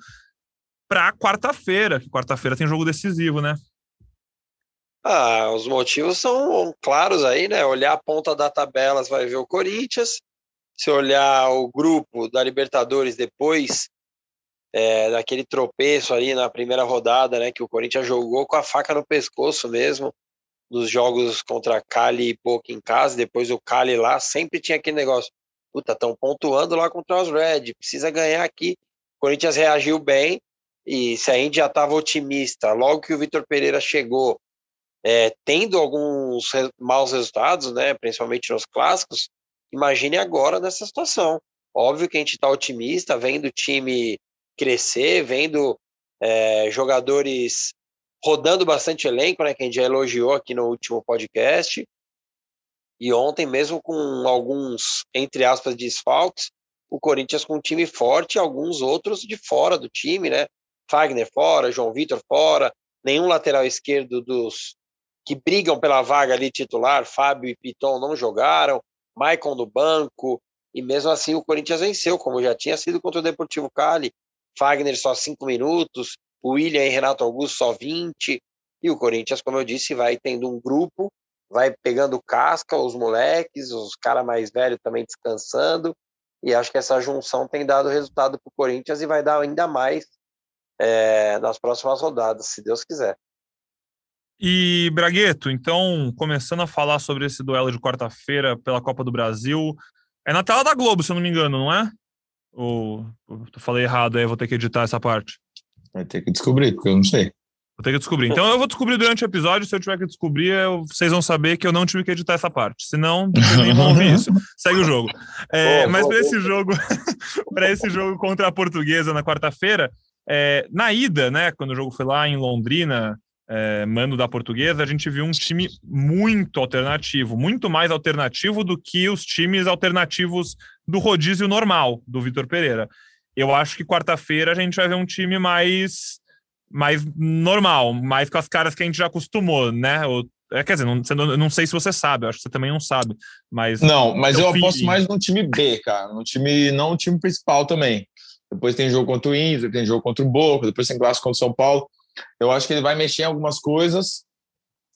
para quarta-feira. Quarta-feira tem jogo decisivo, né? Ah, os motivos são claros aí, né? Olhar a ponta da tabela, vai ver o Corinthians se olhar o grupo da Libertadores depois é, daquele tropeço ali na primeira rodada, né, que o Corinthians jogou com a faca no pescoço mesmo, nos jogos contra Cali e Boca em casa, depois o Cali lá, sempre tinha aquele negócio, puta, estão pontuando lá contra os Red, precisa ganhar aqui. O Corinthians reagiu bem, e se a gente já estava otimista, logo que o Vitor Pereira chegou, é, tendo alguns maus resultados, né, principalmente nos clássicos, Imagine agora nessa situação. Óbvio que a gente está otimista, vendo o time crescer, vendo é, jogadores rodando bastante elenco, né, que a gente já elogiou aqui no último podcast. E ontem, mesmo com alguns, entre aspas, desfalques, o Corinthians com um time forte e alguns outros de fora do time, né? Fagner fora, João Vitor fora, nenhum lateral esquerdo dos que brigam pela vaga ali titular, Fábio e Piton não jogaram, Maicon no banco, e mesmo assim o Corinthians venceu, como já tinha sido contra o Deportivo Cali. Fagner só cinco minutos, William e Renato Augusto só 20, e o Corinthians, como eu disse, vai tendo um grupo, vai pegando casca, os moleques, os caras mais velhos também descansando, e acho que essa junção tem dado resultado para o Corinthians e vai dar ainda mais é, nas próximas rodadas, se Deus quiser. E Bragueto, então, começando a falar sobre esse duelo de quarta-feira pela Copa do Brasil, é na tela da Globo, se eu não me engano, não é? Ou eu falei errado aí, vou ter que editar essa parte. Vai ter que descobrir, porque eu não sei. Vou ter que descobrir. Então eu vou descobrir durante o episódio. Se eu tiver que descobrir, eu, vocês vão saber que eu não tive que editar essa parte. Senão, vocês nem vão ouvir isso. Segue o jogo. É, mas para esse jogo, para esse jogo contra a Portuguesa na quarta-feira, é, na ida, né, quando o jogo foi lá em Londrina, é, mando da Portuguesa, a gente viu um time muito alternativo, muito mais alternativo do que os times alternativos do rodízio normal do Vitor Pereira. Eu acho que quarta-feira a gente vai ver um time mais mais normal, mais com as caras que a gente já acostumou, né? Ou, é, quer dizer, não, não, não sei se você sabe, acho que você também não sabe, mas... Não, mas eu aposto mais no time B, cara, no time, não no time principal também. Depois tem jogo contra o Inter, tem jogo contra o Boca, depois tem clássico contra o São Paulo. Eu acho que ele vai mexer em algumas coisas.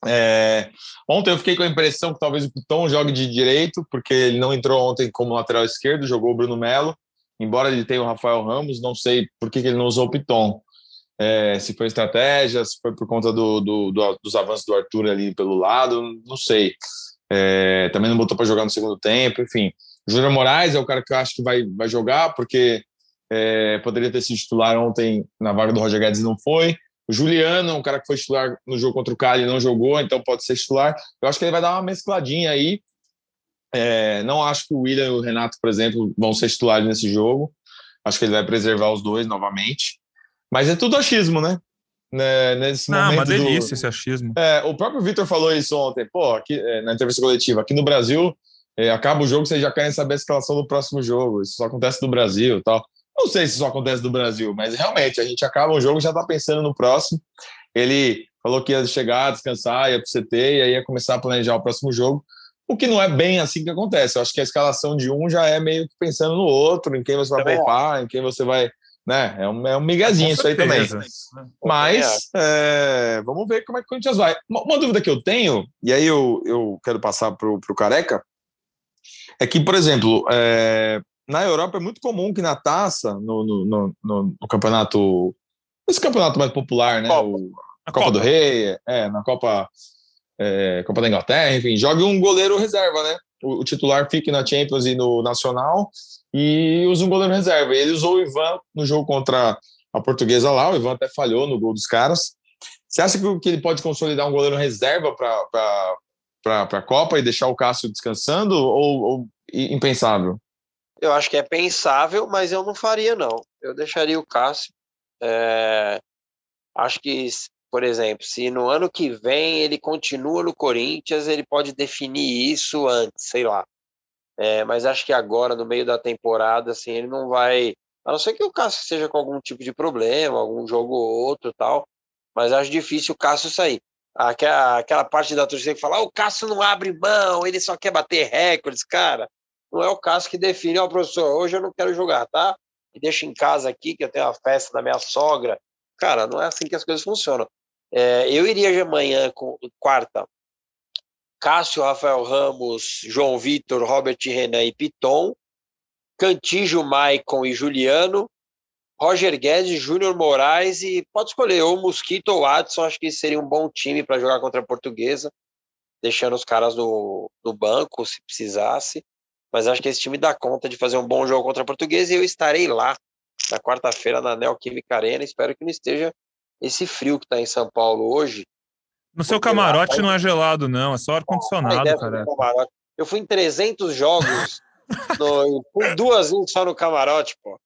É... Ontem eu fiquei com a impressão que talvez o Piton jogue de direito, porque ele não entrou ontem como lateral esquerdo, jogou o Bruno Melo. Embora ele tenha o Rafael Ramos, não sei por que, que ele não usou o Piton é, se foi estratégia, se foi por conta do, do, do, dos avanços do Arthur ali pelo lado, não sei. É, também não botou para jogar no segundo tempo, enfim. Júnior Moraes é o cara que eu acho que vai, vai jogar, porque é, poderia ter sido titular ontem na vaga do Roger Guedes e não foi. O Juliano um cara que foi titular no jogo contra o Cali não jogou, então pode ser titular. Eu acho que ele vai dar uma mescladinha aí. É, não acho que o William e o Renato, por exemplo, vão ser titulares nesse jogo. Acho que ele vai preservar os dois novamente. Mas é tudo achismo, né? né? Nesse Não, momento uma delícia do... esse achismo. É, o próprio Vitor falou isso ontem, pô, aqui, é, na entrevista coletiva. Aqui no Brasil, é, acaba o jogo, vocês já querem saber a escalação do próximo jogo. Isso só acontece no Brasil tal. Não sei se isso acontece no Brasil, mas realmente, a gente acaba um jogo já tá pensando no próximo. Ele falou que ia chegar, descansar, ia pro CT e aí ia começar a planejar o próximo jogo. O que não é bem assim que acontece. Eu acho que a escalação de um já é meio que pensando no outro, em quem você vai poupar, em quem você vai né? É um, é um migazinho isso aí também. Mas é, vamos ver como é que o Corinthians vai. Uma, uma, dúvida que eu tenho, e aí eu, eu quero passar para o Careca, é que, por exemplo, é, na Europa é muito comum que na taça, no, no, no, no campeonato, esse campeonato mais popular, né? Copa. O, a Copa, Copa, do Rei, é, na Copa, é, Copa da Inglaterra, enfim, jogue um goleiro reserva, né? O, o titular fique na Champions e no Nacional e usa um goleiro reserva. Ele usou o Ivan no jogo contra a Portuguesa lá, o Ivan até falhou no gol dos caras. Você acha que ele pode consolidar um goleiro reserva para a Copa e deixar o Cássio descansando ou, ou impensável? Eu acho que é pensável, mas eu não faria, não. Eu deixaria o Cássio. É... Acho que, por exemplo, se no ano que vem ele continua no Corinthians, ele pode definir isso antes, sei lá. É, mas acho que agora, no meio da temporada, assim, ele não vai. A não ser que o Cássio esteja com algum tipo de problema, algum jogo ou outro tal. Mas acho difícil o Cássio sair. Aquela, aquela parte da torcida que fala: ah, o Cássio não abre mão, ele só quer bater recordes, cara. Não é o Cássio que define, ó, oh, professor, hoje eu não quero jogar, tá? E deixa em casa aqui, que eu tenho a festa da minha sogra. Cara, não é assim que as coisas funcionam. É, eu iria de amanhã, com, quarta, Cássio, Rafael Ramos, João Vitor, Robert Renan e Piton, Cantijo, Maicon e Juliano, Roger Guedes, Júnior Moraes e pode escolher ou Mosquito ou Adson, acho que seria um bom time para jogar contra a Portuguesa, deixando os caras no, no banco se precisasse, mas acho que esse time dá conta de fazer um bom jogo contra a Portuguesa e eu estarei lá na quarta-feira na Neoquímica Arena, espero que não esteja esse frio que está em São Paulo hoje, no seu camarote não é gelado, não, é só ar-condicionado, cara. Eu fui em 300 jogos, no, duas vezes só no camarote, pô.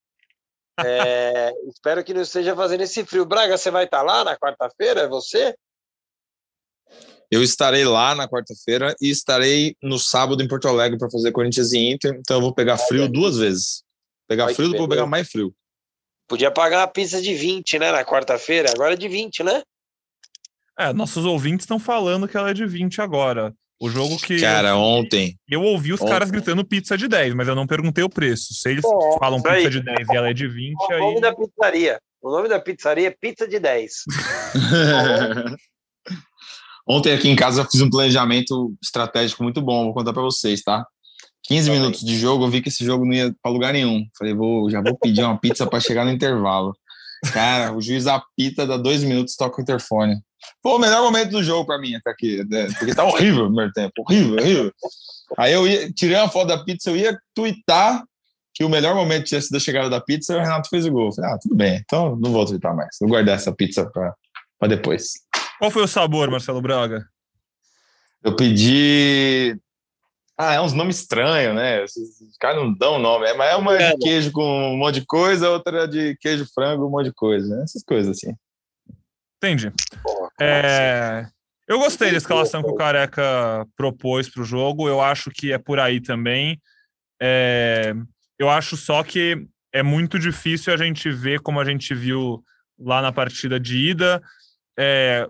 É, espero que não esteja fazendo esse frio. Braga, você vai estar tá lá na quarta-feira? É você? Eu estarei lá na quarta-feira e estarei no sábado em Porto Alegre para fazer Corinthians e Inter. Então eu vou pegar frio duas vezes. Pegar frio, vou pegar mais frio. Podia pagar uma pizza de 20, né, na quarta-feira. Agora é de 20, né? É, nossos ouvintes estão falando que ela é de 20 agora. O jogo que. Cara, ontem. Eu ouvi os ontem. caras gritando pizza de 10, mas eu não perguntei o preço. Se eles É, falam pizza aí. de 10 e ela é de 20, O nome aí. da pizzaria. O nome da pizzaria é Pizza de 10. Ontem aqui em casa eu fiz um planejamento estratégico muito bom, vou contar para vocês, tá? 15 Também. minutos de jogo, eu vi que esse jogo não ia para lugar nenhum. Falei, vou, já vou pedir uma pizza para chegar no intervalo. Cara, o juiz apita, dá dois minutos, toca o interfone. Foi o melhor momento do jogo para mim até aqui, né? porque tá horrível o primeiro tempo, horrível, horrível. Aí eu ia, tirei uma foto da pizza, eu ia twittar que o melhor momento tinha sido a chegada da pizza e o Renato fez o gol. Falei, ah, tudo bem, então não vou twittar mais, vou guardar essa pizza para depois. Qual foi o sabor, Marcelo Braga? Eu pedi. Ah, é uns nomes estranhos, né? Esses os caras não dão nome. É, mas é uma É, de queijo com um monte de coisa, outra de queijo frango, um monte de coisa. né? Essas coisas assim. Entendi. Porra, É, Eu gostei da escalação que o Careca propôs para o jogo. Eu acho que é por aí também. É, Eu acho só que é muito difícil a gente ver como a gente viu lá na partida de ida. É,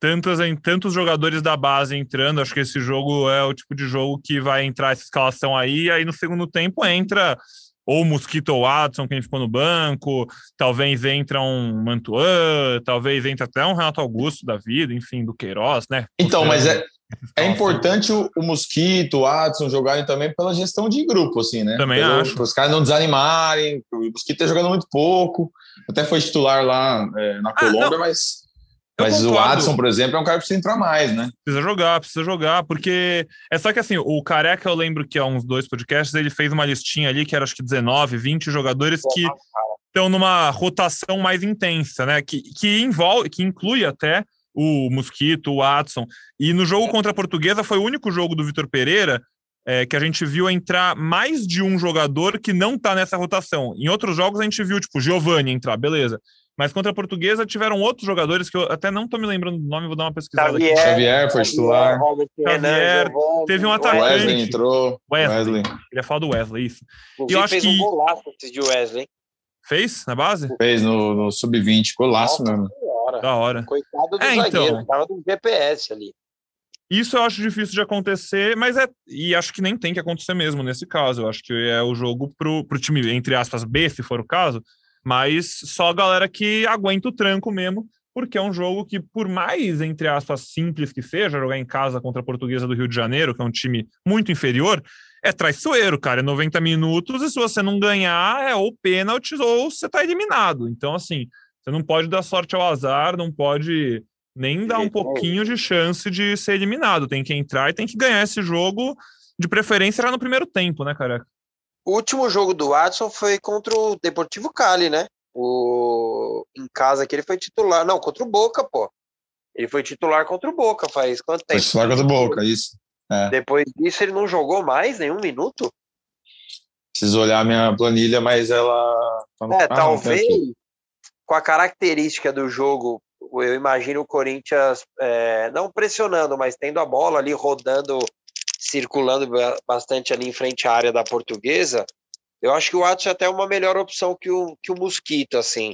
tantos, em tantos jogadores da base entrando. Acho que esse jogo é o tipo de jogo que vai entrar essa escalação aí. E aí no segundo tempo entra ou Mosquito ou Watson, quem ficou no banco, talvez entra um Mantuan, talvez entre até um Renato Augusto da vida, enfim, do Queiroz, né? Então, mas é, é importante o, o Mosquito, o Adson jogarem também pela gestão de grupo, assim, né? Também Pelo- acho. Para os caras não desanimarem. O Mosquito tá jogando muito pouco. Até foi titular lá é, na Ah, Colômbia, não. mas. Eu Mas o concordo. Adson, por exemplo, é um cara que precisa entrar mais, né? Precisa jogar, precisa jogar, porque é só que assim, o Careca, eu lembro que há uns dois podcasts, ele fez uma listinha ali que era acho que 19, 20 jogadores que estão numa rotação mais intensa, né? Que, que envolve, que inclui até o Mosquito, o Watson. E no jogo contra a Portuguesa foi o único jogo do Vitor Pereira é, que a gente viu entrar mais de um jogador que não tá nessa rotação. Em outros jogos a gente viu, tipo, Giovanni entrar, beleza. Mas contra a Portuguesa tiveram outros jogadores que eu até não tô me lembrando do nome, vou dar uma pesquisada aqui. Xavier, Xavier foi titular. Robert Xavier, teve um O atacante. Wesley entrou. Wesley. Wesley. Queria falar do Wesley, isso. Inclusive, Eu acho fez que- um golaço antes de Wesley. hein? Fez na base? Fez no, no sub-20. Golaço Nossa mesmo. Senhora. Da hora. Coitado do É, então. zagueiro, tava no GPS ali. Isso eu acho difícil de acontecer, mas é. E acho que nem tem que acontecer mesmo nesse caso. Eu acho que é o jogo pro, pro time, entre aspas, B, se for o caso, mas só a galera que aguenta o tranco mesmo, porque é um jogo que, por mais, entre aspas, simples que seja, jogar em casa contra a Portuguesa do Rio de Janeiro, que é um time muito inferior, é traiçoeiro, cara. É 90 minutos e se você não ganhar, é ou pênalti ou você tá eliminado. Então, assim, você não pode dar sorte ao azar, não pode nem dar um pouquinho de chance de ser eliminado. Tem que entrar e tem que ganhar esse jogo, de preferência já no primeiro tempo, né, careca? O último jogo do Watson foi contra o Deportivo Cali, né? O... Em casa que ele foi titular. Não, contra o Boca, pô. Ele foi titular contra o Boca faz quanto Foi tempo? titular contra o Boca, isso. Depois disso, ele não jogou mais nenhum minuto? Preciso olhar a minha planilha, mas ela. tá É, Ah, talvez com a característica do jogo, eu imagino o Corinthians é, não pressionando, mas tendo a bola ali rodando, circulando ba- bastante ali em frente à área da portuguesa. Eu acho que o Watson é até uma melhor opção que o, que o Mosquito, assim.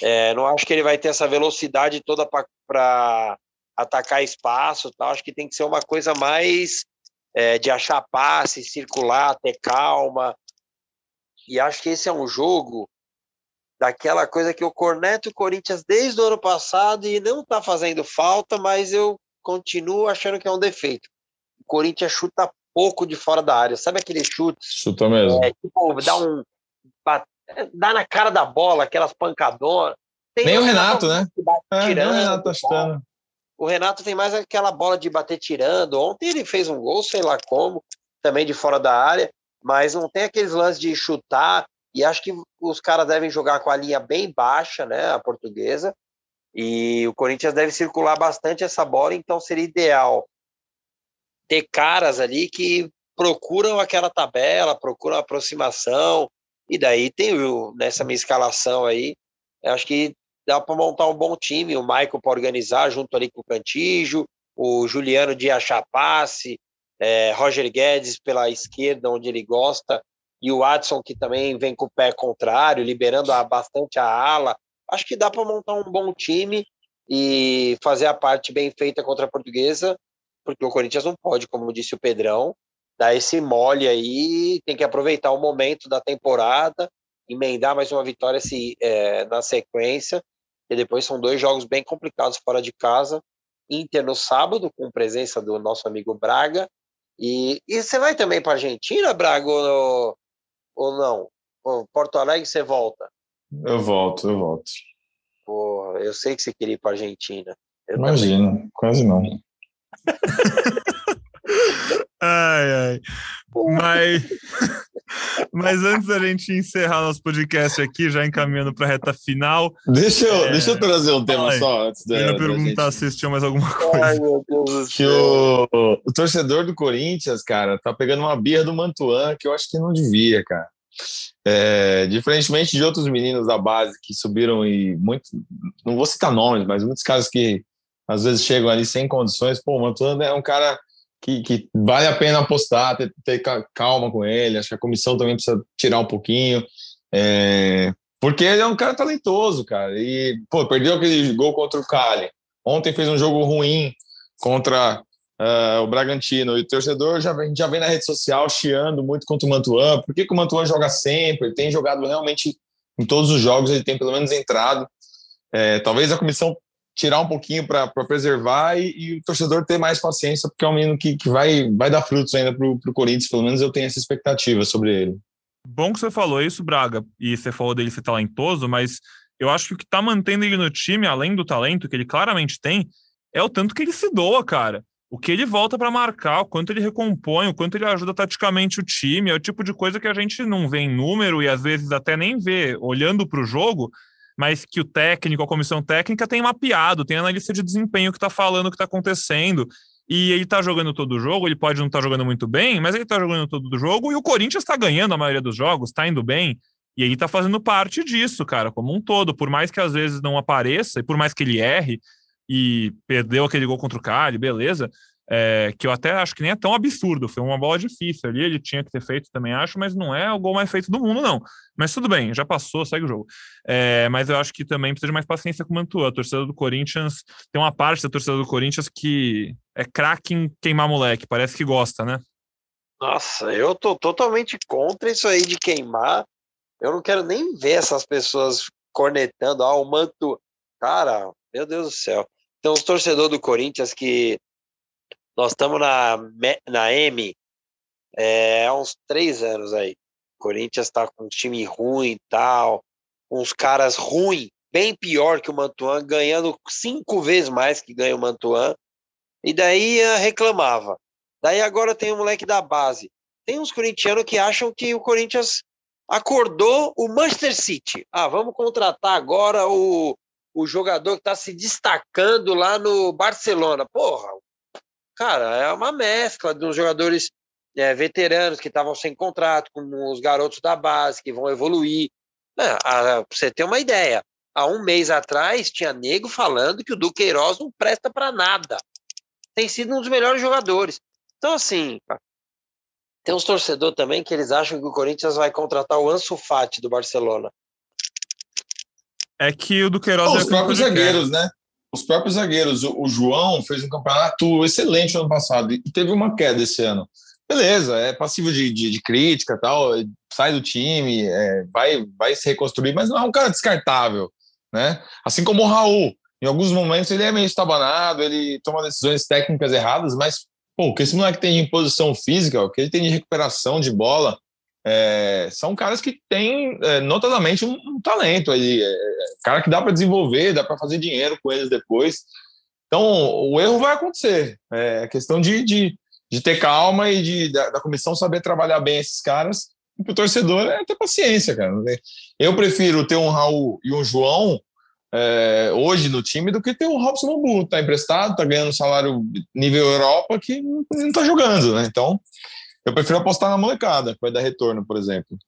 É, não acho que ele vai ter essa velocidade toda para atacar espaço, tal. Acho que tem que ser uma coisa mais é, de achar passe, circular, ter calma. E acho que esse é um jogo daquela coisa que eu corneto o Corinthians desde o ano passado e não tá fazendo falta, mas eu continuo achando que é um defeito. O Corinthians chuta pouco de fora da área. Sabe aquele chute? Chutou mesmo. É, tipo, dá um. Dá na cara da bola, aquelas pancadonas. Tem Nem o Renato, né? É, tirando, não, Renato tá chutando. O Renato tem mais aquela bola de bater tirando. Ontem ele fez um gol, sei lá como, também de fora da área, mas não tem aqueles lances de chutar. E acho que os caras devem jogar com a linha bem baixa, né? A portuguesa. E o Corinthians deve circular bastante essa bola, então seria ideal ter caras ali que procuram aquela tabela, procuram a aproximação. E daí tem o, nessa minha escalação aí, acho que dá para montar um bom time. O Michael para organizar junto ali com o Cantijo, o Juliano de achar passe, é, Roger Guedes pela esquerda, onde ele gosta, e o Watson, que também vem com o pé contrário, liberando bastante a ala. Acho que dá para montar um bom time e fazer a parte bem feita contra a portuguesa, porque o Corinthians não pode, como disse o Pedrão, dar esse mole aí, tem que aproveitar o momento da temporada, emendar mais uma vitória se, é, na sequência, e depois são dois jogos bem complicados fora de casa, Inter no sábado, com presença do nosso amigo Braga, e, e você vai também para Argentina, Braga, ou, ou não? Porto Alegre você volta? Eu volto, eu volto. Pô, eu sei que você queria ir para Argentina. Eu Imagina, também. quase não. ai, ai. Mas, mas antes da gente encerrar nosso podcast aqui, já encaminhando para a reta final. Deixa eu, é... deixa eu trazer um tema ai, só antes da. Eu ia perguntar gente... se tinha mais alguma coisa. Ai, meu Deus que o, o torcedor do Corinthians, cara, tá pegando uma birra do Mantuan que eu acho que não devia, cara. É, diferentemente de outros meninos da base que subiram e muito, não vou citar nomes, mas muitos casos que às vezes chegam ali sem condições. Pô, o Mantuano é um cara que, que, vale a pena apostar, ter, ter, calma com ele. Acho que a comissão também precisa tirar um pouquinho, é, porque ele é um cara talentoso, cara. E pô, perdeu aquele gol contra o Cali. Ontem fez um jogo ruim contra uh, o Bragantino. E o torcedor já vem, já vem na rede social chiando muito contra o Mantuan. Por que, que o Mantuan joga sempre? Ele tem jogado realmente em todos os jogos, ele tem pelo menos entrado. É, talvez a comissão tirar um pouquinho para preservar e, e, o torcedor ter mais paciência, porque é um menino que, que vai, vai dar frutos ainda para o Corinthians, pelo menos eu tenho essa expectativa sobre ele. Bom que você falou isso, Braga, e você falou dele ser talentoso, mas eu acho que o que está mantendo ele no time, além do talento que ele claramente tem, é o tanto que ele se doa, cara o que ele volta para marcar, o quanto ele recompõe, o quanto ele ajuda taticamente o time, é o tipo de coisa que a gente não vê em número e às vezes até nem vê olhando para o jogo, mas que o técnico, a comissão técnica tem mapeado, tem analista de desempenho que está falando o que está acontecendo. E ele está jogando todo o jogo, ele pode não estar tá jogando muito bem, mas ele está jogando todo o jogo e o Corinthians está ganhando a maioria dos jogos, está indo bem. E ele está fazendo parte disso, cara, como um todo. Por mais que às vezes não apareça, e por mais que ele erre, e perdeu aquele gol contra o Cali, beleza. É, que eu até acho que nem é tão absurdo, foi uma bola difícil ali, ele tinha que ter feito também, acho, mas não é o gol mais feito do mundo, não. Mas tudo bem, já passou, segue o jogo. É, mas eu acho que também precisa de mais paciência com o Mantua. A torcida do Corinthians, tem uma parte da torcida do Corinthians que é craque em queimar moleque, parece que gosta, né? Nossa, eu tô totalmente contra isso aí de queimar. Eu não quero nem ver essas pessoas cornetando, ah, o Mantua. Cara, meu Deus do céu. Então, os torcedores do Corinthians que nós estamos na, na M é, há uns três anos aí. O Corinthians está com um time ruim e tal, uns caras ruins, bem pior que o Mantuan, ganhando cinco vezes mais que ganha o Mantuan, e daí uh, reclamava. Daí agora tem um moleque da base. Tem uns corintianos que acham que o Corinthians acordou o Manchester City. Ah, vamos contratar agora o o jogador que está se destacando lá no Barcelona. Porra, cara, é uma mescla de uns jogadores é, veteranos que estavam sem contrato, com os garotos da base que vão evoluir. É, para você ter uma ideia, há um mês atrás tinha nego falando que o Duqueiroz não presta para nada. Tem sido um dos melhores jogadores. Então, assim, tem uns torcedores também que eles acham que o Corinthians vai contratar o Ansu Fati do Barcelona. É que o Duqueiroz... Oh, os próprios zagueiros, né? Os próprios zagueiros. O, João fez um campeonato excelente no ano passado e teve uma queda esse ano. Beleza, é passivo de, de, de crítica tal, sai do time, é, vai, vai se reconstruir, mas não é um cara descartável, né? Assim como o Raul. Em alguns momentos ele é meio estabanado, ele toma decisões técnicas erradas, mas pô, o que esse moleque tem de imposição física, o que ele tem de recuperação de bola, é, são caras que têm é, notadamente um, um, talento aí, é, é cara que dá para desenvolver, dá para fazer dinheiro com eles depois. Então, o erro vai acontecer. É questão de, de, de ter calma e de, da, da, comissão saber trabalhar bem esses caras. E para o torcedor é ter paciência, cara. Eu prefiro ter um Raul e um João é, hoje no time do que ter o Robson Bambu. Tá emprestado, tá ganhando salário nível Europa que não tá jogando, né? Então, eu prefiro apostar na molecada, que vai dar retorno, por exemplo.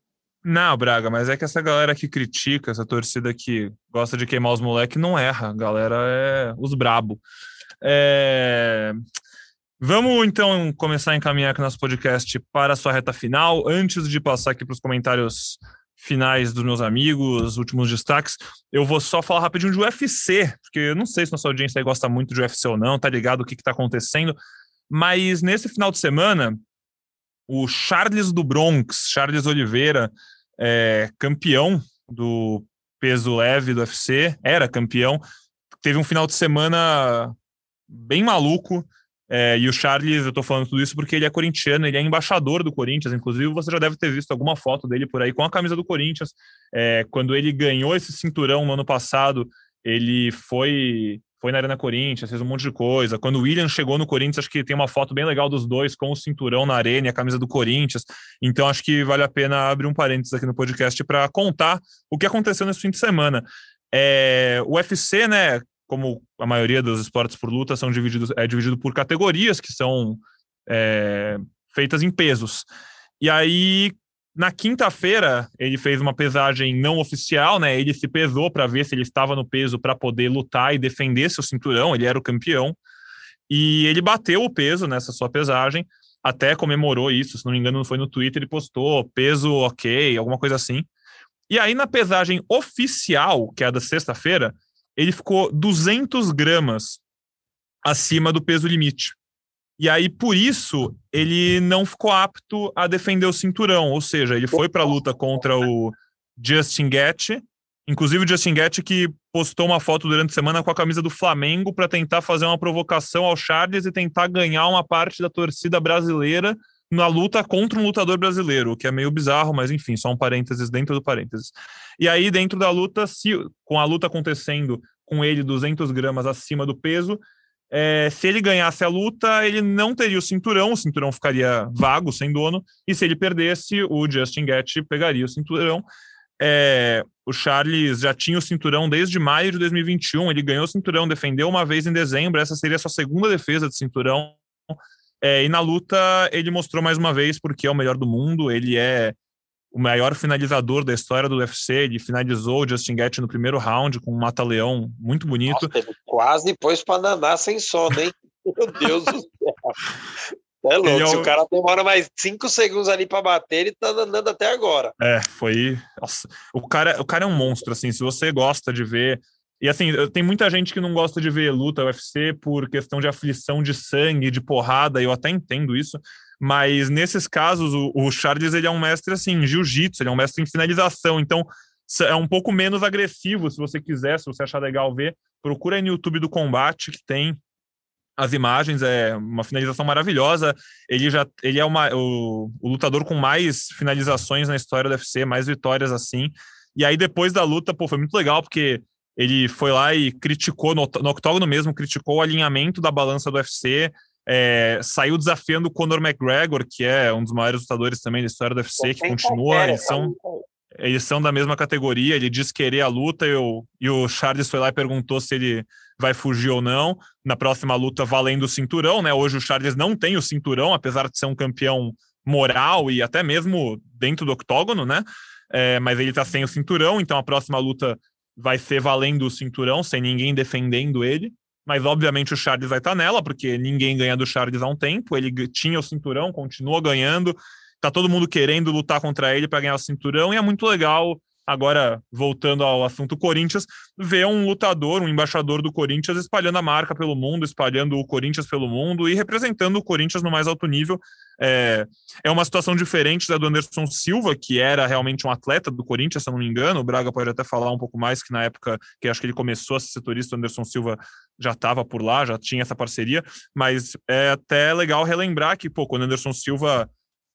Não, Braga, mas é que essa galera que critica, essa torcida que gosta de queimar os moleques, não erra. A galera é os brabo. É... Vamos então começar a encaminhar aqui nosso podcast para a sua reta final. Antes de passar aqui para os comentários finais dos meus amigos, últimos destaques, eu vou só falar rapidinho de UFC, porque eu não sei se nossa audiência gosta muito de UFC ou não, tá ligado o que está acontecendo, mas nesse final de semana, o Charles do Bronx, Charles Oliveira, é, campeão do peso leve do UFC, era campeão, teve um final de semana bem maluco, é, e o Charles, eu tô falando tudo isso porque ele é corintiano, ele é embaixador do Corinthians, inclusive você já deve ter visto alguma foto dele por aí com a camisa do Corinthians. É, quando ele ganhou esse cinturão no ano passado, ele foi foi na Arena Corinthians, fez um monte de coisa. Quando o William chegou no Corinthians, acho que tem uma foto bem legal dos dois com o cinturão na arena e a camisa do Corinthians. Então acho que vale a pena abrir um parênteses aqui no podcast para contar o que aconteceu nesse fim de semana. É, o UFC, né, como a maioria dos esportes por luta, são divididos, é dividido por categorias que são é, feitas em pesos. E aí, na quinta-feira, ele fez uma pesagem não oficial, né? Ele se pesou para ver se ele estava no peso para poder lutar e defender seu cinturão, ele era o campeão. E ele bateu o peso nessa sua pesagem, até comemorou isso, se não me engano, foi no Twitter, ele postou peso ok, alguma coisa assim. E aí, na pesagem oficial, que é a da sexta-feira, ele ficou 200 gramas acima do peso limite. E aí, por isso, ele não ficou apto a defender o cinturão. Ou seja, ele foi para a luta contra o Justin Gaethje. Inclusive, o Justin Gaethje que postou uma foto durante a semana com a camisa do Flamengo para tentar fazer uma provocação ao Charles e tentar ganhar uma parte da torcida brasileira na luta contra um lutador brasileiro, o que é meio bizarro, mas enfim, só um parênteses dentro do parênteses. E aí, dentro da luta, se, com a luta acontecendo com ele 200 gramas acima do peso, é, se ele ganhasse a luta, ele não teria o cinturão, o cinturão ficaria vago, sem dono, e se ele perdesse, o Justin Gaethje pegaria o cinturão. É, o Charles já tinha o cinturão desde maio de 2021, ele ganhou o cinturão, defendeu uma vez em dezembro, essa seria a sua segunda defesa de cinturão, é, e na luta ele mostrou mais uma vez porque é o melhor do mundo, ele é o maior finalizador da história do UFC, ele finalizou o Justin Gaethje no primeiro round com um mata-leão muito bonito. Nossa, quase pôs para nanar sem sono, hein? Meu Deus do céu. É louco, é o... se o cara demora mais cinco segundos ali para bater, ele tá andando até agora. É, foi. Nossa, o cara, o cara é um monstro, assim. Se você gosta de ver e assim, tem muita gente que não gosta de ver luta UFC por questão de aflição de sangue, de porrada, eu até entendo isso, mas nesses casos o, o Charles ele é um mestre assim, jiu-jitsu, ele é um mestre em finalização, então é um pouco menos agressivo, se você quiser, se você achar legal ver, procura aí no YouTube do combate que tem as imagens, é uma finalização maravilhosa. Ele já ele é uma, o, o lutador com mais finalizações na história do UFC, mais vitórias assim. E aí depois da luta, pô, foi muito legal porque ele foi lá e criticou, no, no octógono mesmo, criticou o alinhamento da balança do UFC, é, saiu desafiando o Conor McGregor, que é um dos maiores lutadores também da história do UFC, que continua, eles são, eles são da mesma categoria, ele diz querer a luta e o, e o Charles foi lá e perguntou se ele vai fugir ou não, na próxima luta valendo o cinturão, né, hoje o Charles não tem o cinturão, apesar de ser um campeão moral e até mesmo dentro do octógono, né, é, mas ele tá sem o cinturão, então a próxima luta vai ser valendo o cinturão, sem ninguém defendendo ele. Mas, obviamente, o Charles vai estar tá nela, porque ninguém ganha do Charles há um tempo. Ele tinha o cinturão, continua ganhando. Tá todo mundo querendo lutar contra ele para ganhar o cinturão. E é muito legal agora voltando ao assunto Corinthians, ver um lutador, um embaixador do Corinthians espalhando a marca pelo mundo, espalhando o Corinthians pelo mundo e representando o Corinthians no mais alto nível. É, é uma situação diferente da do Anderson Silva, que era realmente um atleta do Corinthians, se eu não me engano. O Braga pode até falar um pouco mais que na época que acho que ele começou a ser setorista, o Anderson Silva já estava por lá, já tinha essa parceria, mas é até legal relembrar que, pô, quando o Anderson Silva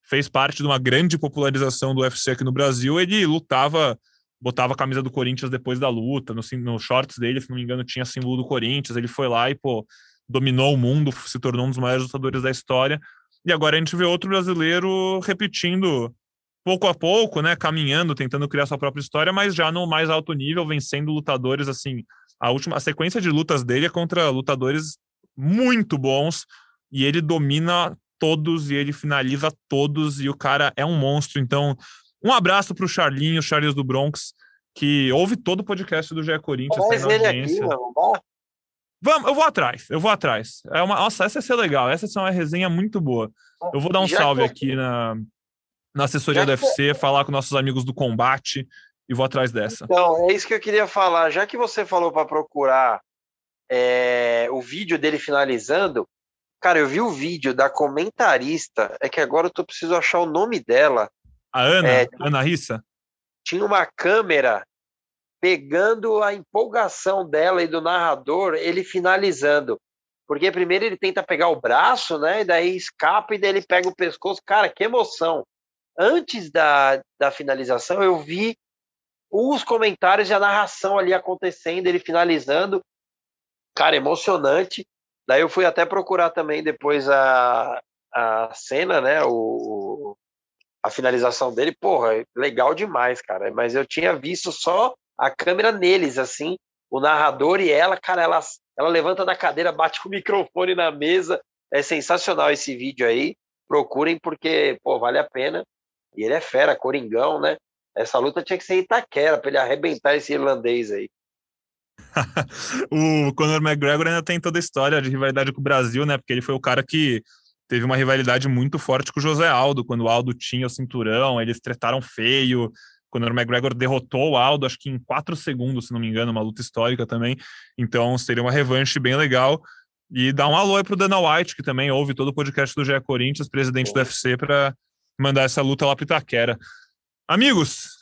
fez parte de uma grande popularização do UFC aqui no Brasil. Ele lutava, botava a camisa do Corinthians depois da luta, no, no shorts dele, se não me engano, tinha símbolo do Corinthians. Ele foi lá e, pô, dominou o mundo, se tornou um dos maiores lutadores da história. E agora a gente vê outro brasileiro repetindo pouco a pouco, né, caminhando, tentando criar sua própria história, mas já no mais alto nível, vencendo lutadores assim. A última a sequência de lutas dele é contra lutadores muito bons e ele domina todos e ele finaliza todos e o cara é um monstro. Então, um abraço para o Charlinho, Charles do Bronx, que ouve todo o podcast do GE Corinthians. Ele aqui, mano, Vamos, eu vou atrás, eu vou atrás. É uma, nossa, essa ia ser legal, essa é uma resenha muito boa. Eu vou dar um Já salve aqui na, na assessoria Já do UFC, falar com nossos amigos do combate e vou atrás dessa. Então, é isso que eu queria falar. Já que você falou para procurar é, o vídeo dele finalizando, cara, eu vi o vídeo da comentarista, é que agora eu tô preciso achar o nome dela. A Ana? É, Ana Rissa? Tinha uma câmera pegando a empolgação dela e do narrador, ele finalizando. Porque primeiro ele tenta pegar o braço, né? E daí escapa e daí ele pega o pescoço. Cara, que emoção! Antes da, da finalização, eu vi os comentários e a narração ali acontecendo, ele finalizando. Cara, emocionante. Daí eu fui até procurar também depois a, a cena, né? O, a finalização dele. Porra, legal demais, cara. Mas eu tinha visto só a câmera neles, assim, o narrador e ela, cara, ela, ela levanta da cadeira, bate com o microfone na mesa. É sensacional esse vídeo aí. Procurem porque, pô, vale a pena. E ele é fera, coringão, né? Essa luta tinha que ser Itaquera para ele arrebentar esse irlandês aí. o Conor McGregor ainda tem toda a história de rivalidade com o Brasil, né? Porque ele foi o cara que teve uma rivalidade muito forte com o José Aldo, quando o Aldo tinha o cinturão, eles tretaram feio, Conor McGregor derrotou o Aldo, acho que em quatro segundos, se não me engano, uma luta histórica também. Então seria uma revanche bem legal. E dá um alô aí pro Dana White, que também ouve todo o podcast do GE Corinthians, presidente do UFC, para mandar essa luta lá para Itaquera. Amigos,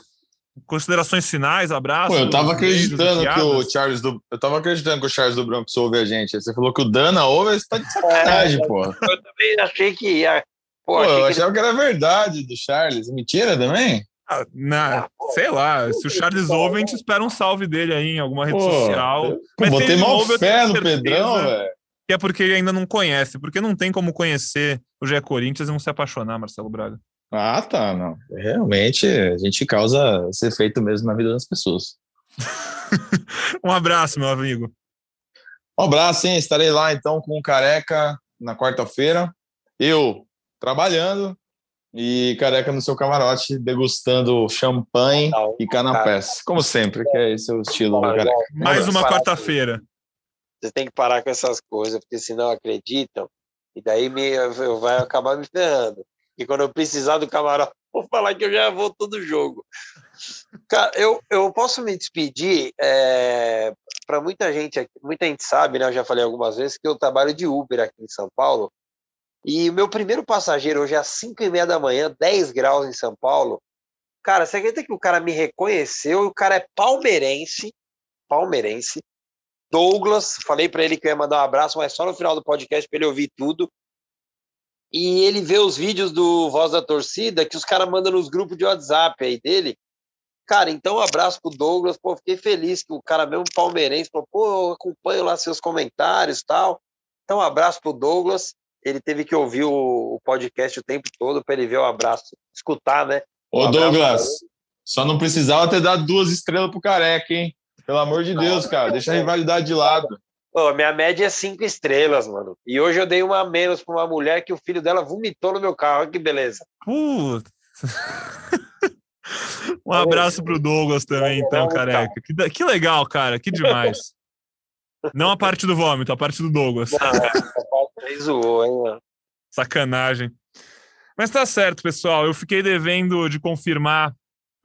considerações finais, abraço. Pô, eu tava acreditando que o Charles do. Eu tava acreditando que o Charles do Bronx ouve a gente. Você falou que o Dana ouve, você tá de sacanagem, é, pô. Eu também achei que ia. Pô, pô eu achava que... que era verdade do Charles. Mentira também? Ah, na, ah, sei lá, se o Charles ouve, a gente espera um salve dele aí em alguma rede pô, social. Mas botei mal ouve, fé no Pedrão, velho. Que é porque ele ainda não conhece, porque não tem como conhecer o Gé Corinthians e não se apaixonar, Marcelo Braga. Ah, tá, não. Realmente, a gente causa esse efeito mesmo na vida das pessoas. um abraço, meu amigo. Um abraço, hein? Estarei lá então com o Careca na quarta-feira. Eu trabalhando e Careca no seu camarote, degustando champanhe e canapés. Como sempre, que é esse o estilo do Careca. Mais uma quarta-feira. Você tem que parar com essas coisas, porque senão acreditam, e daí me, eu vai acabar me ferrando. E quando eu precisar do camarote, vou falar que eu já vou todo jogo. Cara, eu, eu posso me despedir é, para muita gente, muita gente sabe, né? Eu já falei algumas vezes que eu trabalho de Uber aqui em São Paulo e o meu primeiro passageiro hoje é às 5 e meia da manhã, 10 graus em São Paulo. Cara, você acredita que o cara me reconheceu o cara é palmeirense, palmeirense. Douglas, falei para ele que eu ia mandar um abraço, mas só no final do podcast para ele ouvir tudo. E ele vê os vídeos do Voz da Torcida que os caras mandam nos grupos de WhatsApp aí dele. Cara, então um abraço pro Douglas, pô, fiquei feliz que o cara mesmo palmeirense falou, pô, eu acompanho lá seus comentários tal. Então um abraço pro Douglas ele teve que ouvir o, podcast o tempo todo para ele ver o abraço, escutar, né? Ô, Douglas, só não precisava ter dado duas estrelas pro careca, hein? Pelo amor de Deus, cara, deixa a rivalidade de lado. Pô, minha média é cinco estrelas, mano. E hoje eu dei uma a menos para uma mulher que o filho dela vomitou no meu carro. Olha que beleza. Putz. um abraço pro Douglas também, então, careca. Que, que legal, cara. Que demais. Não a parte do vômito, a parte do Douglas. Não, Aí zoou, hein, mano? Sacanagem. Mas tá certo, pessoal. Eu fiquei devendo de confirmar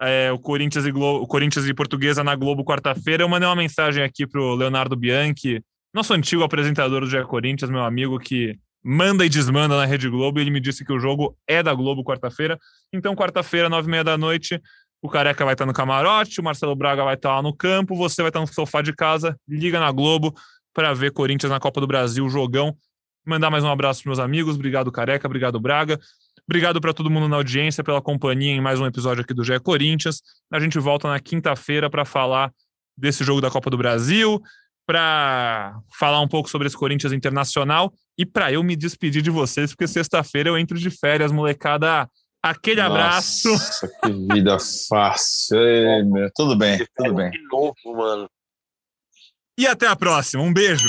é, o, Corinthians e Globo, o Corinthians e Portuguesa na Globo quarta-feira. Eu mandei uma mensagem aqui pro Leonardo Bianchi, nosso antigo apresentador do Dia Corinthians, meu amigo que manda e desmanda na Rede Globo. E ele me disse que o jogo é da Globo quarta-feira. Então, quarta-feira, nove e meia da noite, o Careca vai estar no camarote, o Marcelo Braga vai estar lá no campo, você vai estar no sofá de casa. Liga na Globo para ver Corinthians na Copa do Brasil, jogão. Mandar mais um abraço para meus amigos. Obrigado, Careca. Obrigado, Braga. Obrigado para todo mundo na audiência, pela companhia em mais um episódio aqui do GE Corinthians. A gente volta na quinta-feira para falar desse jogo da Copa do Brasil, para falar um pouco sobre esse Corinthians Internacional e para eu me despedir de vocês, porque sexta-feira eu entro de férias, molecada. Aquele Nossa, abraço. Que vida fácil. Ei, meu. Tudo bem, tudo bem. De novo, mano. E até a próxima. Um beijo.